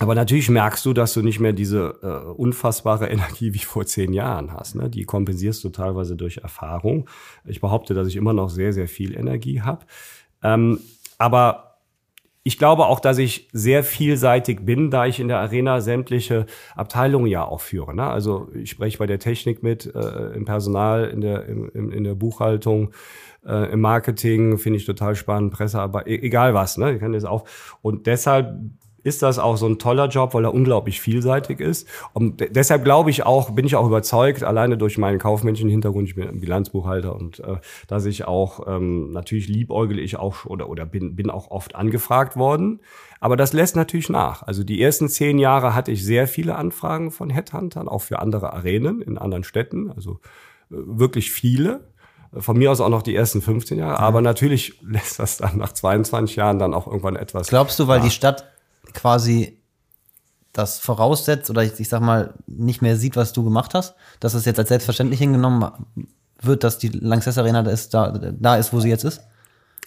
aber natürlich merkst du, dass du nicht mehr diese äh, unfassbare <laughs> Energie wie vor zehn Jahren hast. Ne? Die kompensierst du teilweise durch Erfahrung. Ich behaupte, dass ich immer noch sehr, sehr viel Energie habe. Ähm, aber ich glaube auch, dass ich sehr vielseitig bin, da ich in der Arena sämtliche Abteilungen ja auch führe. Ne? Also ich spreche bei der Technik mit, äh, im Personal, in der, im, in der Buchhaltung, äh, im Marketing, finde ich total spannend, Pressearbeit, e-, egal was, ne? Ich kann das auch. Und deshalb ist das auch so ein toller Job, weil er unglaublich vielseitig ist. Und deshalb glaube ich auch, bin ich auch überzeugt, alleine durch meinen kaufmännischen Hintergrund, ich bin Bilanzbuchhalter und äh, dass ich auch ähm, natürlich liebäugel ich auch oder oder bin bin auch oft angefragt worden, aber das lässt natürlich nach. Also die ersten zehn Jahre hatte ich sehr viele Anfragen von Headhuntern, auch für andere Arenen in anderen Städten, also äh, wirklich viele. Von mir aus auch noch die ersten 15 Jahre, aber natürlich <laughs> lässt das dann nach 22 Jahren dann auch irgendwann etwas. Glaubst du, weil nach. die Stadt quasi das voraussetzt oder ich, ich sag mal nicht mehr sieht, was du gemacht hast, dass es jetzt als selbstverständlich hingenommen wird, dass die Lanxess Arena da ist, da, da ist, wo sie jetzt ist?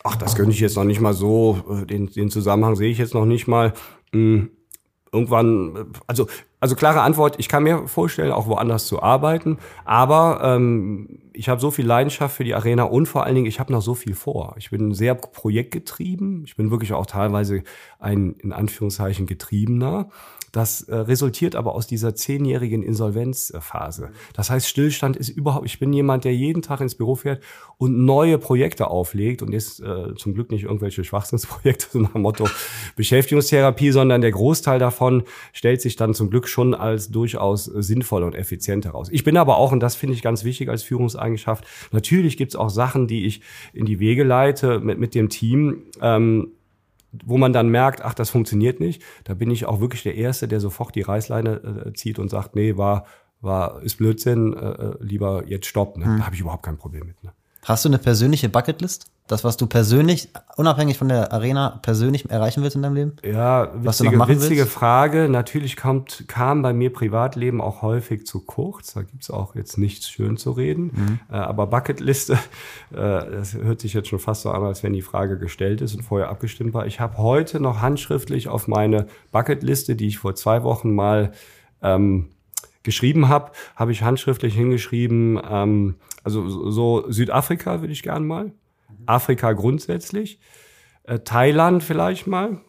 Ach, das könnte ich jetzt noch nicht mal so, äh, den, den Zusammenhang sehe ich jetzt noch nicht mal. Irgendwann, also, also klare Antwort, ich kann mir vorstellen, auch woanders zu arbeiten, aber ähm, ich habe so viel Leidenschaft für die Arena und vor allen Dingen, ich habe noch so viel vor. Ich bin sehr projektgetrieben, ich bin wirklich auch teilweise ein, in Anführungszeichen, Getriebener. Das äh, resultiert aber aus dieser zehnjährigen Insolvenzphase. Das heißt, Stillstand ist überhaupt, ich bin jemand, der jeden Tag ins Büro fährt und neue Projekte auflegt und jetzt äh, zum Glück nicht irgendwelche Schwachsinnsprojekte <laughs> so nach dem Motto Beschäftigungstherapie, sondern der Großteil davon stellt sich dann zum Glück schon als durchaus sinnvoll und effizient heraus. Ich bin aber auch, und das finde ich ganz wichtig als Führungseigenschaft, natürlich gibt es auch Sachen, die ich in die Wege leite mit, mit dem Team, ähm, wo man dann merkt, ach, das funktioniert nicht, da bin ich auch wirklich der Erste, der sofort die Reißleine äh, zieht und sagt, nee, war, war, ist Blödsinn, äh, äh lieber jetzt stopp. Ne? Hm. Da habe ich überhaupt kein Problem mit. Ne? Hast du eine persönliche Bucketlist? Das, was du persönlich, unabhängig von der Arena, persönlich erreichen willst in deinem Leben? Ja, witzige, witzige willst? Frage. Natürlich kommt, kam bei mir Privatleben auch häufig zu kurz. Da gibt's auch jetzt nichts schön zu reden. Mhm. Äh, aber Bucketliste, <laughs> äh, das hört sich jetzt schon fast so an, als wenn die Frage gestellt ist und vorher abgestimmt war. Ich habe heute noch handschriftlich auf meine Bucketliste, die ich vor zwei Wochen mal ähm, geschrieben habe, habe ich handschriftlich hingeschrieben, ähm, also so Südafrika würde ich gern mal, Afrika grundsätzlich, äh, Thailand vielleicht mal,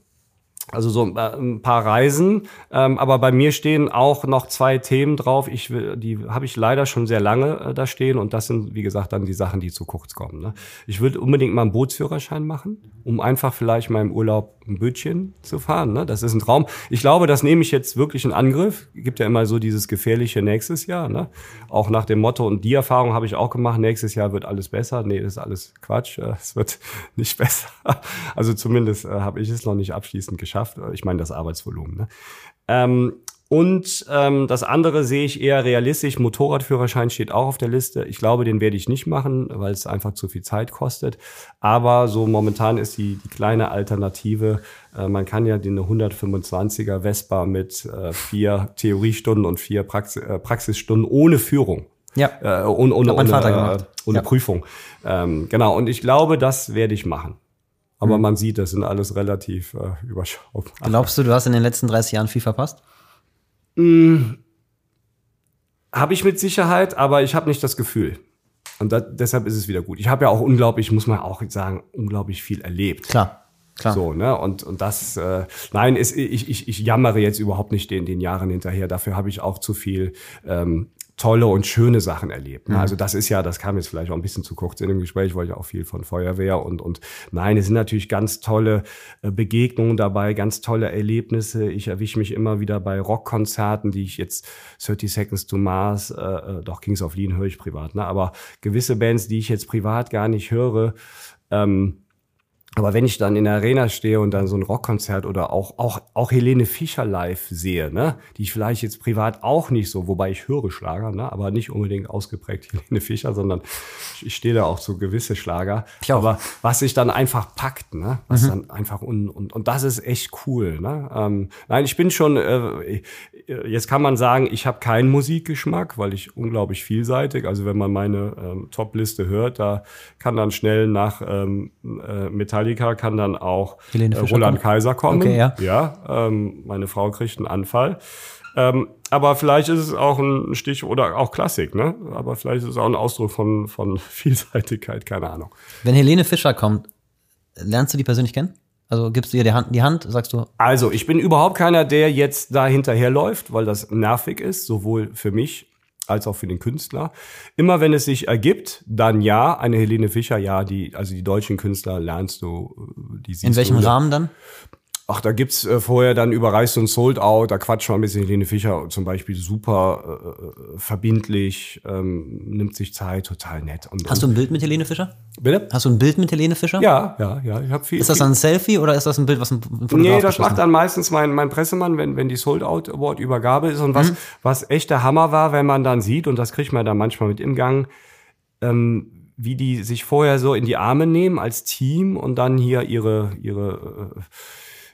also so äh, ein paar Reisen, ähm, aber bei mir stehen auch noch zwei Themen drauf. Ich will, die habe ich leider schon sehr lange äh, da stehen und das sind wie gesagt dann die Sachen, die zu kurz kommen. Ne? Ich würde unbedingt mal einen Bootsführerschein machen, um einfach vielleicht mal im Urlaub ein Bötchen zu fahren. Ne? Das ist ein Traum. Ich glaube, das nehme ich jetzt wirklich in Angriff. Gibt ja immer so dieses gefährliche nächstes Jahr. Ne? Auch nach dem Motto und die Erfahrung habe ich auch gemacht. Nächstes Jahr wird alles besser. Nee, das ist alles Quatsch. Äh, es wird <laughs> nicht besser. Also zumindest äh, habe ich es noch nicht abschließend geschafft geschafft. Ich meine das Arbeitsvolumen. Ne? Ähm, Und ähm, das andere sehe ich eher realistisch. Motorradführerschein steht auch auf der Liste. Ich glaube, den werde ich nicht machen, weil es einfach zu viel Zeit kostet. Aber so momentan ist die, die kleine Alternative. Äh, man kann ja den 125er Vespa mit äh, vier Theoriestunden und vier Praxis, äh, Praxisstunden ohne Führung. Ja. Äh, ohne ohne, ohne, äh, ohne Ja. Prüfung. Ähm, genau. Und ich glaube, das werde ich machen. Aber Mhm. man sieht, das sind alles relativ äh, überschaubar. Glaubst du, du hast in den letzten 30 Jahren viel verpasst? Habe ich mit Sicherheit, aber ich habe nicht das Gefühl. Und da, deshalb ist es wieder gut. Ich habe ja auch unglaublich, muss man auch sagen, unglaublich viel erlebt. Klar, klar. So, ne? Und, und das, äh, nein, ist, ich, ich, ich jammere jetzt überhaupt nicht den, den Jahren hinterher. Dafür habe ich auch zu viel ähm, tolle und schöne Sachen erlebt. Ne? Also das ist ja, das kam jetzt vielleicht auch ein bisschen zu kurz in dem Gespräch, weil ich auch viel von Feuerwehr und, und nein, es sind natürlich ganz tolle äh, Begegnungen dabei, ganz tolle Erlebnisse. Ich erwische mich immer wieder bei Rockkonzerten, die ich jetzt 30 Seconds to Mars, äh, äh, doch Kings of Lean höre ich privat, ne? aber gewisse Bands, die ich jetzt privat gar nicht höre, ähm, aber wenn ich dann in der Arena stehe und dann so ein Rockkonzert oder auch, auch, auch Helene Fischer live sehe, ne, die ich vielleicht jetzt privat auch nicht so, wobei ich höre Schlager, ne, aber nicht unbedingt ausgeprägt <laughs> Helene Fischer, sondern ich stehe da auch zu gewisse Schlager. Ich auch. Aber was sich dann einfach packt, ne, was dann einfach und, und, und das ist echt cool, ne. Ähm, nein, ich bin schon, äh, jetzt kann man sagen, ich habe keinen Musikgeschmack, weil ich unglaublich vielseitig, also wenn man meine ähm, Top-Liste hört, da kann dann schnell nach ähm, äh, Metallica kann dann auch Helene äh, Fischer Roland? Kaiser kommen. Okay, ja. ja ähm, meine Frau kriegt einen Anfall. Ähm, aber vielleicht ist es auch ein Stich oder auch Klassik, ne? Aber vielleicht ist es auch ein Ausdruck von, von <laughs> Vielseitigkeit, keine Ahnung. Wenn Helene Fischer kommt, lernst du die persönlich kennen? Also gibst du ihr die Hand, die Hand sagst du, Also, ich bin überhaupt keiner, der jetzt da hinterherläuft, weil das nervig ist, sowohl für mich als auch für den Künstler. Immer wenn es sich ergibt, dann ja, eine Helene Fischer, ja, die, also die deutschen Künstler lernst du, äh, die siehst in welchem du. Rahmen dann? Ach, da gibt's äh, vorher dann überreißt und Sold Out, da quatscht man ein bisschen Helene Fischer zum Beispiel super äh, verbindlich, ähm, nimmt sich Zeit, total nett. Und, Hast du ein Bild mit Helene Fischer? bitte? Hast du ein Bild mit Helene Fischer? Ja, ja, ja, ich habe viel. Ist das dann ein Selfie oder ist das ein Bild, was ein Fotograf Nee, das macht dann meistens mein, mein Pressemann, wenn, wenn die Sold Out Award Übergabe ist. Und was, Mhm. was echt der Hammer war, wenn man dann sieht, und das kriegt man dann manchmal mit im Gang, ähm, wie die sich vorher so in die Arme nehmen als Team und dann hier ihre, ihre, äh,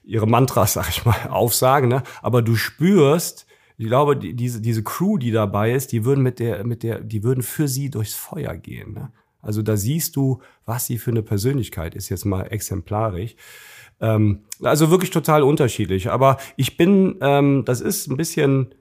ihre Mantras, sag ich mal, <laughs> aufsagen. Ne? Aber du spürst, ich glaube, die, diese, diese Crew, die dabei ist, die würden mit der, mit der, die würden für sie durchs Feuer gehen. Ne? Also da siehst du, was sie für eine Persönlichkeit ist, jetzt mal exemplarisch. Ähm, also wirklich total unterschiedlich. Aber ich bin, ähm, das ist ein bisschen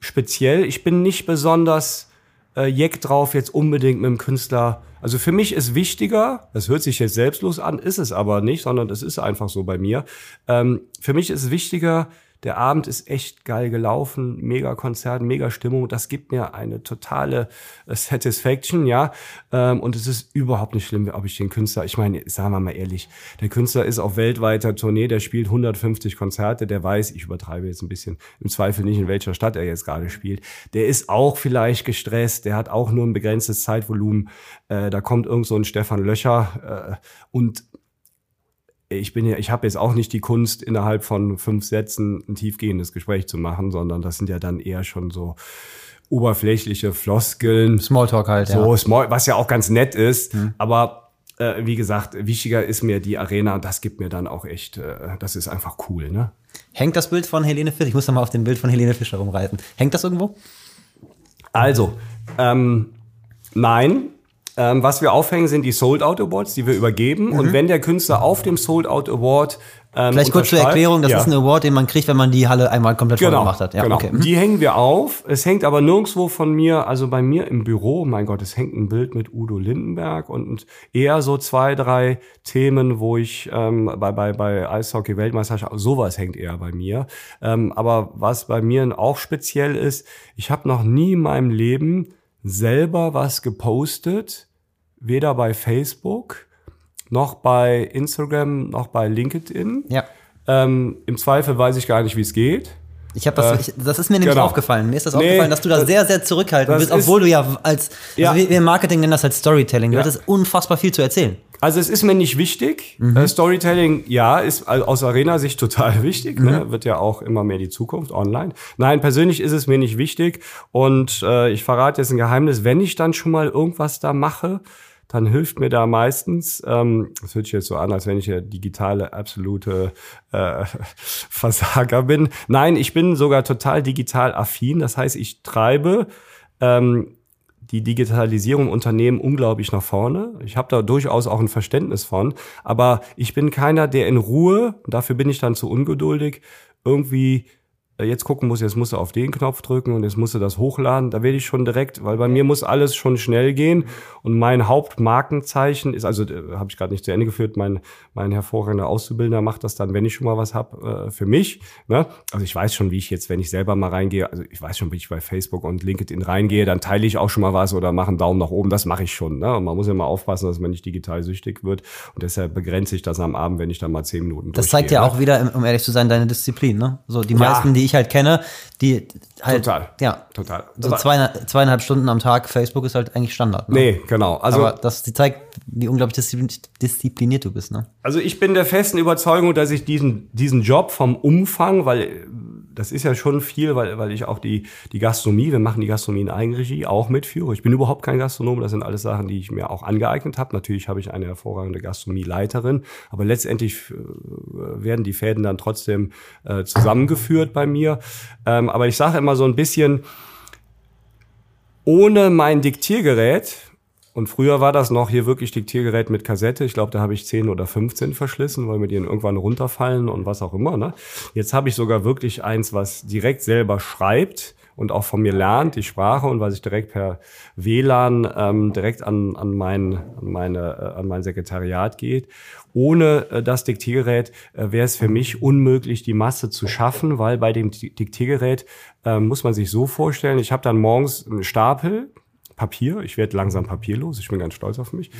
speziell. Ich bin nicht besonders äh, jeck drauf, jetzt unbedingt mit dem Künstler. Also für mich ist wichtiger, das hört sich jetzt selbstlos an, ist es aber nicht, sondern das ist einfach so bei mir. Ähm, für mich ist wichtiger, der Abend ist echt geil gelaufen, mega Konzert, mega Stimmung. Das gibt mir eine totale äh, Satisfaction, ja. Ähm, und es ist überhaupt nicht schlimm, ob ich den Künstler, ich meine, sagen wir mal ehrlich, der Künstler ist auf weltweiter Tournee, der spielt 150 Konzerte, der weiß, ich übertreibe jetzt ein bisschen, im Zweifel nicht, in welcher Stadt er jetzt gerade spielt. Der ist auch vielleicht gestresst, der hat auch nur ein begrenztes Zeitvolumen. Äh, da kommt irgend so ein Stefan Löcher äh, und ich bin ja, ich habe jetzt auch nicht die Kunst, innerhalb von fünf Sätzen ein tiefgehendes Gespräch zu machen, sondern das sind ja dann eher schon so oberflächliche Floskeln. Smalltalk halt, So, ja. small, was ja auch ganz nett ist, aber äh, wie gesagt, wichtiger ist mir die Arena und das gibt mir dann auch echt, äh, das ist einfach cool, ne? Hängt das Bild von Helene Fischer? Ich muss da mal auf dem Bild von Helene Fischer rumreiten. Hängt das irgendwo? Also, ähm, nein. Ähm, was wir aufhängen, sind die Sold Out Awards, die wir übergeben. Und wenn der Künstler auf dem Sold Out Award ähm, Vielleicht kurz zur Erklärung, das Ja. ist ein Award, den man kriegt, wenn man die Halle einmal komplett voll Genau, gemacht hat. Ja, genau. okay. Mhm. Die hängen wir auf. Es hängt aber nirgendwo von mir, also bei mir im Büro, mein Gott, es hängt ein Bild mit Udo Lindenberg und eher so zwei, drei Themen, wo ich ähm, bei, bei, bei Eishockey-Weltmeisterschaft, sowas hängt eher bei mir. Ähm, aber was bei mir auch speziell ist, ich habe noch nie in meinem Leben selber was gepostet, weder bei Facebook noch bei Instagram noch bei LinkedIn. Ja. Ähm, Im Zweifel weiß ich gar nicht, wie es geht. Ich habe das, ich, das ist mir nämlich genau. aufgefallen. Mir ist das Nee, aufgefallen, dass du da das- sehr, sehr zurückhaltend bist, obwohl ist- du ja als, Ja. also wir wir im Marketing nennen das halt Storytelling. Du Ja. hattest unfassbar viel zu erzählen. Also es ist mir nicht wichtig. Mhm. Äh, Storytelling, ja, ist aus Arena-Sicht <laughs> total wichtig. Ne? Mhm. Ne? Wird ja auch immer mehr die Zukunft online. Nein, persönlich ist es mir nicht wichtig. Und äh, ich verrate jetzt ein Geheimnis, wenn ich dann schon mal irgendwas da mache, dann hilft mir da meistens, ähm, das hört sich jetzt so an, als wenn ich der digitale absolute äh, <laughs> Versager bin. Nein, ich bin sogar total digital affin. Das heißt, ich treibe ähm, die Digitalisierung Unternehmen unglaublich nach vorne. Ich habe da durchaus auch ein Verständnis von. Aber ich bin keiner, der in Ruhe, dafür bin ich dann zu ungeduldig, irgendwie jetzt gucken muss, jetzt muss er auf den Knopf drücken und jetzt muss er das hochladen. Da werde ich schon direkt, weil bei mir muss alles schon schnell gehen. Und mein Hauptmarkenzeichen ist, also äh, habe ich gerade nicht zu Ende geführt, mein, mein hervorragender Auszubildender macht das dann, wenn ich schon mal was habe, äh, für mich. Ne? Also ich weiß schon, wie ich jetzt, wenn ich selber mal reingehe, also ich weiß schon, wie ich bei Facebook und LinkedIn reingehe, dann teile ich auch schon mal was oder mache einen Daumen nach oben. Das mache ich schon. Ne? Und man muss ja mal aufpassen, dass man nicht digital süchtig wird. Und deshalb begrenze ich das am Abend, wenn ich dann mal zehn Minuten Das zeigt ja ne? auch wieder, um ehrlich zu sein, deine Disziplin. Ne? So die meisten, ja. die ich halt kenne, die halt. Total. Ja. Total. So zweieinhalb, zweieinhalb Stunden am Tag Facebook ist halt eigentlich Standard. Ne? Nee, genau. Also, Aber das zeigt, wie unglaublich diszipliniert du bist, ne? Also ich bin der festen Überzeugung, dass ich diesen, diesen Job vom Umfang, weil das ist ja schon viel, weil, weil ich auch die, die Gastronomie, wir machen die Gastronomie in Eigenregie, auch mitführe. Ich bin überhaupt kein Gastronom, das sind alles Sachen, die ich mir auch angeeignet habe. Natürlich habe ich eine hervorragende Gastronomieleiterin, aber letztendlich äh, werden die Fäden dann trotzdem äh, zusammengeführt bei mir. Ähm, aber ich sage immer so ein bisschen, ohne mein Diktiergerät, und früher war das noch hier wirklich Diktiergerät mit Kassette. Ich glaube, da habe ich 10 oder 15 verschlissen, weil mir die irgendwann runterfallen und was auch immer. Ne? Jetzt habe ich sogar wirklich eins, was direkt selber schreibt und auch von mir lernt, die Sprache und was ich direkt per WLAN ähm, direkt an, an, mein, an, meine, äh, an mein Sekretariat geht. Ohne äh, das Diktiergerät äh, wäre es für mich unmöglich, die Masse zu schaffen, weil bei dem Diktiergerät äh, muss man sich so vorstellen, ich habe dann morgens einen Stapel, Papier. Ich werde langsam papierlos. Ich bin ganz stolz auf mich. Mhm.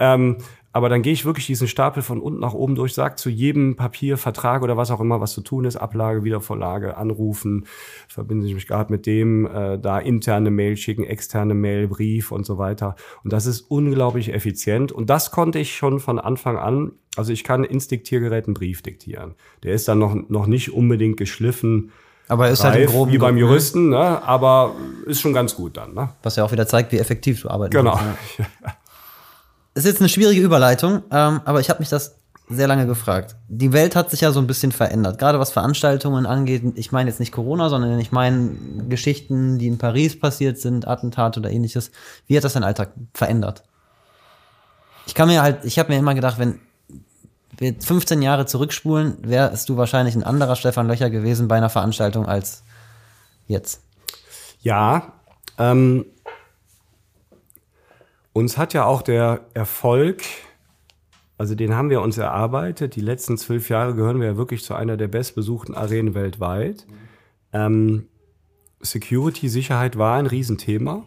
Ähm, aber dann gehe ich wirklich diesen Stapel von unten nach oben durch, sage zu jedem Papier, Vertrag oder was auch immer, was zu tun ist, Ablage, Wiedervorlage, anrufen, verbinde ich mich gerade mit dem, äh, da interne Mail schicken, externe Mail, Brief und so weiter. Und das ist unglaublich effizient. Und das konnte ich schon von Anfang an. Also ich kann ins Diktiergerät einen Brief diktieren. Der ist dann noch, noch nicht unbedingt geschliffen aber ist halt im groben wie beim Juristen, ne? aber ist schon ganz gut dann. Ne? Was ja auch wieder zeigt, wie effektiv du arbeitest. Genau. Ja. <laughs> ist jetzt eine schwierige Überleitung, ähm, aber ich habe mich das sehr lange gefragt. Die Welt hat sich ja so ein bisschen verändert, gerade was Veranstaltungen angeht. Ich meine jetzt nicht Corona, sondern ich meine Geschichten, die in Paris passiert sind, Attentate oder ähnliches. Wie hat das deinen Alltag verändert? Ich kann mir halt, ich habe mir immer gedacht, wenn wir 15 Jahre zurückspulen, wärst du wahrscheinlich ein anderer Stefan Löcher gewesen bei einer Veranstaltung als jetzt. Ja, ähm, uns hat ja auch der Erfolg, also den haben wir uns erarbeitet. Die letzten zwölf Jahre gehören wir ja wirklich zu einer der bestbesuchten Arenen weltweit. Ähm, Security, Sicherheit war ein Riesenthema.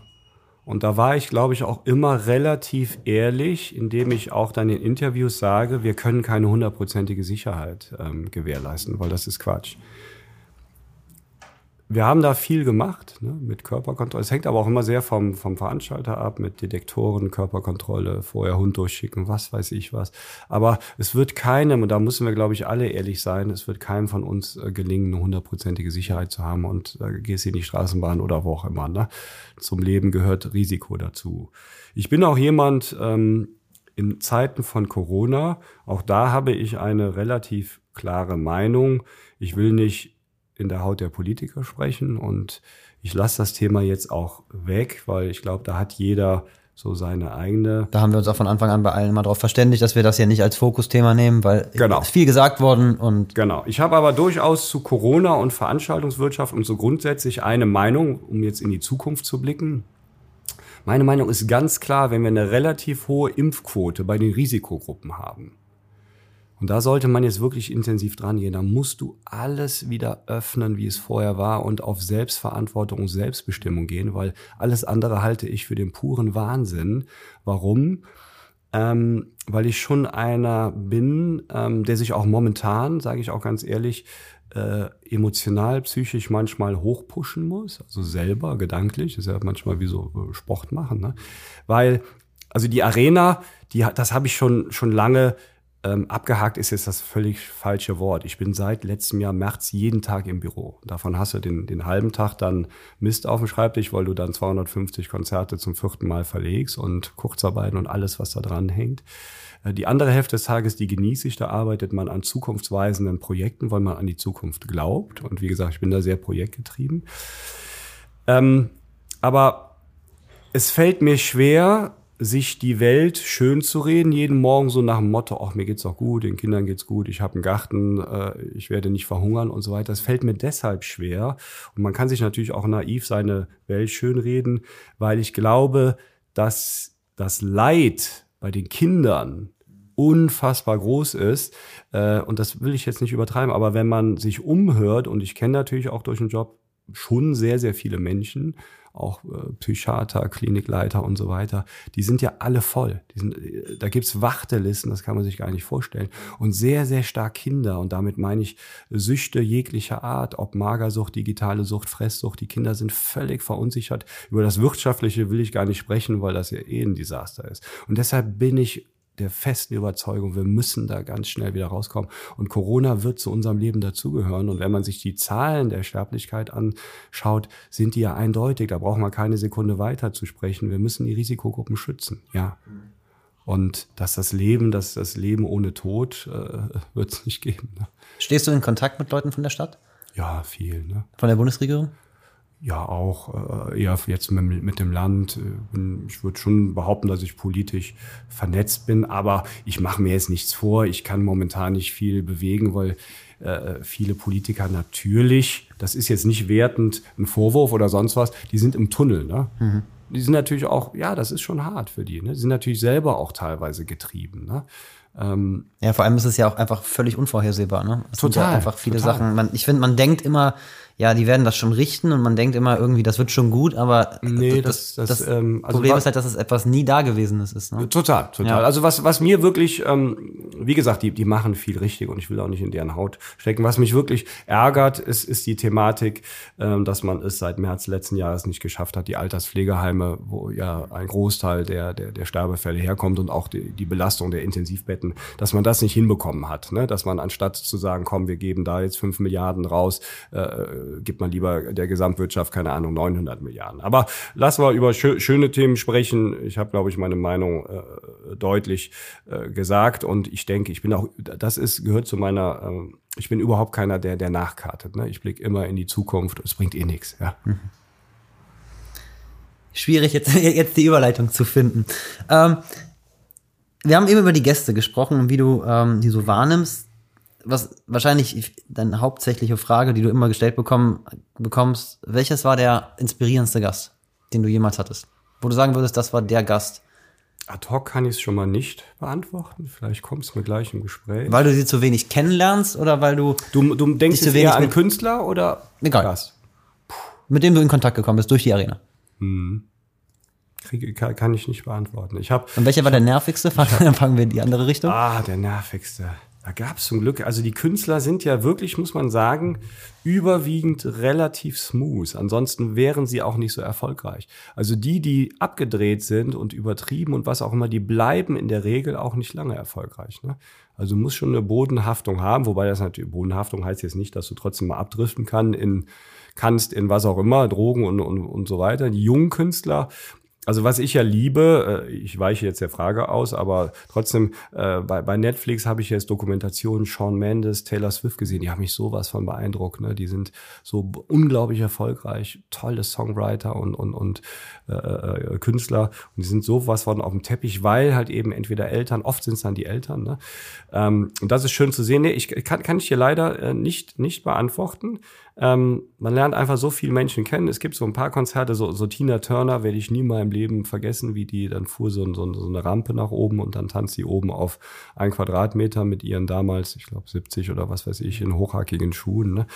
Und da war ich, glaube ich, auch immer relativ ehrlich, indem ich auch dann in Interviews sage, wir können keine hundertprozentige Sicherheit ähm, gewährleisten, weil das ist Quatsch wir haben da viel gemacht ne, mit Körperkontrolle. Es hängt aber auch immer sehr vom, vom Veranstalter ab, mit Detektoren, Körperkontrolle, vorher Hund durchschicken, was weiß ich was. Aber es wird keinem, und da müssen wir, glaube ich, alle ehrlich sein, es wird keinem von uns äh, gelingen, eine hundertprozentige Sicherheit zu haben und äh, gehst in die Straßenbahn oder wo auch immer. Ne? Zum Leben gehört Risiko dazu. Ich bin auch jemand, ähm, in Zeiten von Corona, auch da habe ich eine relativ klare Meinung. Ich will nicht in der Haut der Politiker sprechen. Und ich lasse das Thema jetzt auch weg, weil ich glaube, da hat jeder so seine eigene. Da haben wir uns auch von Anfang an bei allen mal darauf verständigt, dass wir das ja nicht als Fokusthema nehmen, weil genau. ist viel gesagt worden und. Genau. Ich habe aber durchaus zu Corona und Veranstaltungswirtschaft und so grundsätzlich eine Meinung, um jetzt in die Zukunft zu blicken. Meine Meinung ist ganz klar, wenn wir eine relativ hohe Impfquote bei den Risikogruppen haben, und da sollte man jetzt wirklich intensiv dran gehen. Da musst du alles wieder öffnen, wie es vorher war und auf Selbstverantwortung und Selbstbestimmung gehen, weil alles andere halte ich für den puren Wahnsinn. Warum? Ähm, weil ich schon einer bin, ähm, der sich auch momentan, sage ich auch ganz ehrlich, äh, emotional, psychisch manchmal hochpushen muss, also selber, gedanklich, ist ja manchmal wie so äh, Sport machen, ne? weil also die Arena, die, das habe ich schon, schon lange ähm, abgehakt ist jetzt das völlig falsche Wort. Ich bin seit letztem Jahr März jeden Tag im Büro. Davon hast du den, den halben Tag dann Mist auf dem Schreibtisch, weil du dann 250 Konzerte zum vierten Mal verlegst und Kurzarbeiten und alles, was da dran hängt. Äh, die andere Hälfte des Tages, die genieße ich, da arbeitet man an zukunftsweisenden Projekten, weil man an die Zukunft glaubt. Und wie gesagt, ich bin da sehr projektgetrieben. Ähm, aber es fällt mir schwer, sich die Welt schön zu reden, jeden Morgen so nach dem Motto, ach, mir geht's doch gut, den Kindern geht's gut, ich habe einen Garten, äh, ich werde nicht verhungern und so weiter. Das fällt mir deshalb schwer. Und man kann sich natürlich auch naiv seine Welt schön reden, weil ich glaube, dass das Leid bei den Kindern unfassbar groß ist. Äh, und das will ich jetzt nicht übertreiben, aber wenn man sich umhört, und ich kenne natürlich auch durch den Job schon sehr, sehr viele Menschen, auch äh, Psychiater, Klinikleiter und so weiter, die sind ja alle voll. Sind, äh, da gibt's Wartelisten, das kann man sich gar nicht vorstellen. Und sehr, sehr stark Kinder. Und damit meine ich Süchte jeglicher Art, ob Magersucht, digitale Sucht, Fresssucht. Die Kinder sind völlig verunsichert. Über das Wirtschaftliche will ich gar nicht sprechen, weil das ja eh ein Desaster ist. Und deshalb bin ich der festen Überzeugung, wir müssen da ganz schnell wieder rauskommen. Und Corona wird zu unserem Leben dazugehören. Und wenn man sich die Zahlen der Sterblichkeit anschaut, sind die ja eindeutig. Da braucht man keine Sekunde weiter zu sprechen. Wir müssen die Risikogruppen schützen. Ja. Und dass das Leben, dass das Leben ohne Tod äh, wird es nicht geben. Ne? Stehst du in Kontakt mit Leuten von der Stadt? Ja, viel. Ne? Von der Bundesregierung? Ja auch äh, eher jetzt mit, mit dem Land. Äh, ich würde schon behaupten, dass ich politisch vernetzt bin, aber ich mache mir jetzt nichts vor. Ich kann momentan nicht viel bewegen, weil äh, viele Politiker natürlich, das ist jetzt nicht wertend ein Vorwurf oder sonst was, die sind im Tunnel. Ne? Mhm. Die sind natürlich auch, ja, das ist schon hart für die. Ne? Die sind natürlich selber auch teilweise getrieben. Ne? Ähm, ja, vor allem ist es ja auch einfach völlig unvorhersehbar. Ne? Es total. Ja einfach viele total. Sachen. Man, ich finde, man denkt immer, ja, die werden das schon richten und man denkt immer irgendwie, das wird schon gut, aber nee, das, das, das, das ähm, also Problem ist halt, dass es etwas nie Dagewesenes ist. Ne? Total, total. Ja. Also was, was mir wirklich, ähm, wie gesagt, die, die machen viel richtig und ich will auch nicht in deren Haut stecken. Was mich wirklich ärgert, ist, ist die Thematik, ähm, dass man es seit März letzten Jahres nicht geschafft hat, die Alterspflegeheime, wo ja ein Großteil der, der, der Sterbefälle herkommt und auch die, die Belastung der Intensivbetten, dass man das nicht hinbekommen hat. Ne? Dass man anstatt zu sagen, komm, wir geben da jetzt fünf Milliarden raus, äh, gibt man lieber der Gesamtwirtschaft, keine Ahnung, 900 Milliarden. Aber lass mal über schö schöne Themen sprechen. Ich habe, glaube ich, meine Meinung äh, deutlich äh, gesagt und ich denke, ich bin auch, das ist, gehört zu meiner, äh, ich bin überhaupt keiner, der, der nachkartet. Ne? Ich blicke immer in die Zukunft. Es bringt eh nichts. Ja. Mhm. Schwierig, jetzt, <laughs> jetzt die Überleitung zu finden. Ähm, wir haben eben über die Gäste gesprochen und wie du ähm, die so wahrnimmst was wahrscheinlich deine hauptsächliche Frage, die du immer gestellt bekommen, bekommst, welches war der inspirierendste Gast, den du jemals hattest? Wo du sagen würdest, das war der Gast. Ad hoc kann ich es schon mal nicht beantworten. Vielleicht kommt es mir gleich im Gespräch. Weil du sie zu wenig kennenlernst oder weil du. Du, du denkst zu wenig an Künstler oder Egal. Gast? Mit dem du in Kontakt gekommen bist durch die Arena. Hm. Kriege, kann, kann, ich nicht beantworten. Ich hab, Und welcher war der nervigste? Dann <laughs> fangen wir in die andere Richtung. Ah, der nervigste. Da gab es zum Glück, also die Künstler sind ja wirklich, muss man sagen, überwiegend relativ smooth. Ansonsten wären sie auch nicht so erfolgreich. Also die, die abgedreht sind und übertrieben und was auch immer, die bleiben in der Regel auch nicht lange erfolgreich. Ne? Also muss schon eine Bodenhaftung haben, wobei das natürlich, Bodenhaftung heißt jetzt nicht, dass du trotzdem mal abdriften kann in, kannst in was auch immer, Drogen und, und, und so weiter. Die jungen Künstler, also was ich ja liebe, äh, ich weiche jetzt der Frage aus, aber trotzdem, äh, bei, Netflix habe ich jetzt Dokumentationen Sean Mendes, Taylor Swift gesehen, die haben mich sowas von beeindruckt. Ne? Die sind so unglaublich erfolgreich, tolle Songwriter und, und, und äh, äh, Künstler und die sind sowas von auf dem Teppich, weil halt eben entweder Eltern, oft sind es dann die Eltern. Ne? Ähm, und das ist schön zu sehen. Nee, ich kann, kann ich dir leider nicht, nicht beantworten. Ähm, man lernt einfach so viele Menschen kennen. Es gibt so ein paar Konzerte, so, so Tina Turner werde ich nie mal im Leben vergessen, wie die dann fuhr so, so, so eine Rampe nach oben und dann tanzt sie oben auf ein Quadratmeter mit ihren damals, ich glaube 70 oder was weiß ich, in hochhackigen Schuhen. Ne?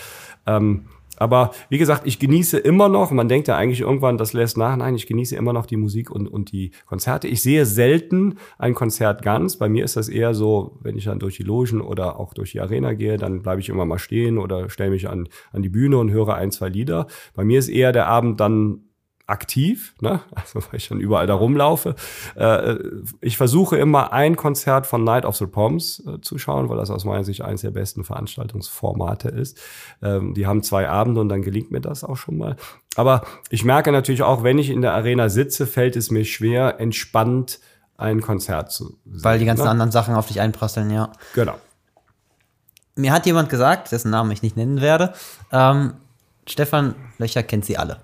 Ähm, aber wie gesagt, ich genieße immer noch, man denkt ja eigentlich irgendwann, das lässt nach, nein, ich genieße immer noch die Musik und, und die Konzerte. Ich sehe selten ein Konzert ganz. Bei mir ist das eher so, wenn ich dann durch die Logen oder auch durch die Arena gehe, dann bleibe ich immer mal stehen oder stelle mich an, an die Bühne und höre ein, zwei Lieder. Bei mir ist eher der Abend dann aktiv, ne? also weil ich dann überall da rumlaufe. Äh, ich versuche immer ein Konzert von Night of the Proms äh, zu schauen, weil das aus meiner Sicht eines der besten Veranstaltungsformate ist. Ähm, die haben zwei Abende und dann gelingt mir das auch schon mal. Aber ich merke natürlich auch, wenn ich in der Arena sitze, fällt es mir schwer, entspannt ein Konzert zu sehen. Weil die ganzen ne? anderen Sachen auf dich einprasseln, ja. Genau. Mir hat jemand gesagt, dessen Namen ich nicht nennen werde, ähm, Stefan Löcher kennt sie alle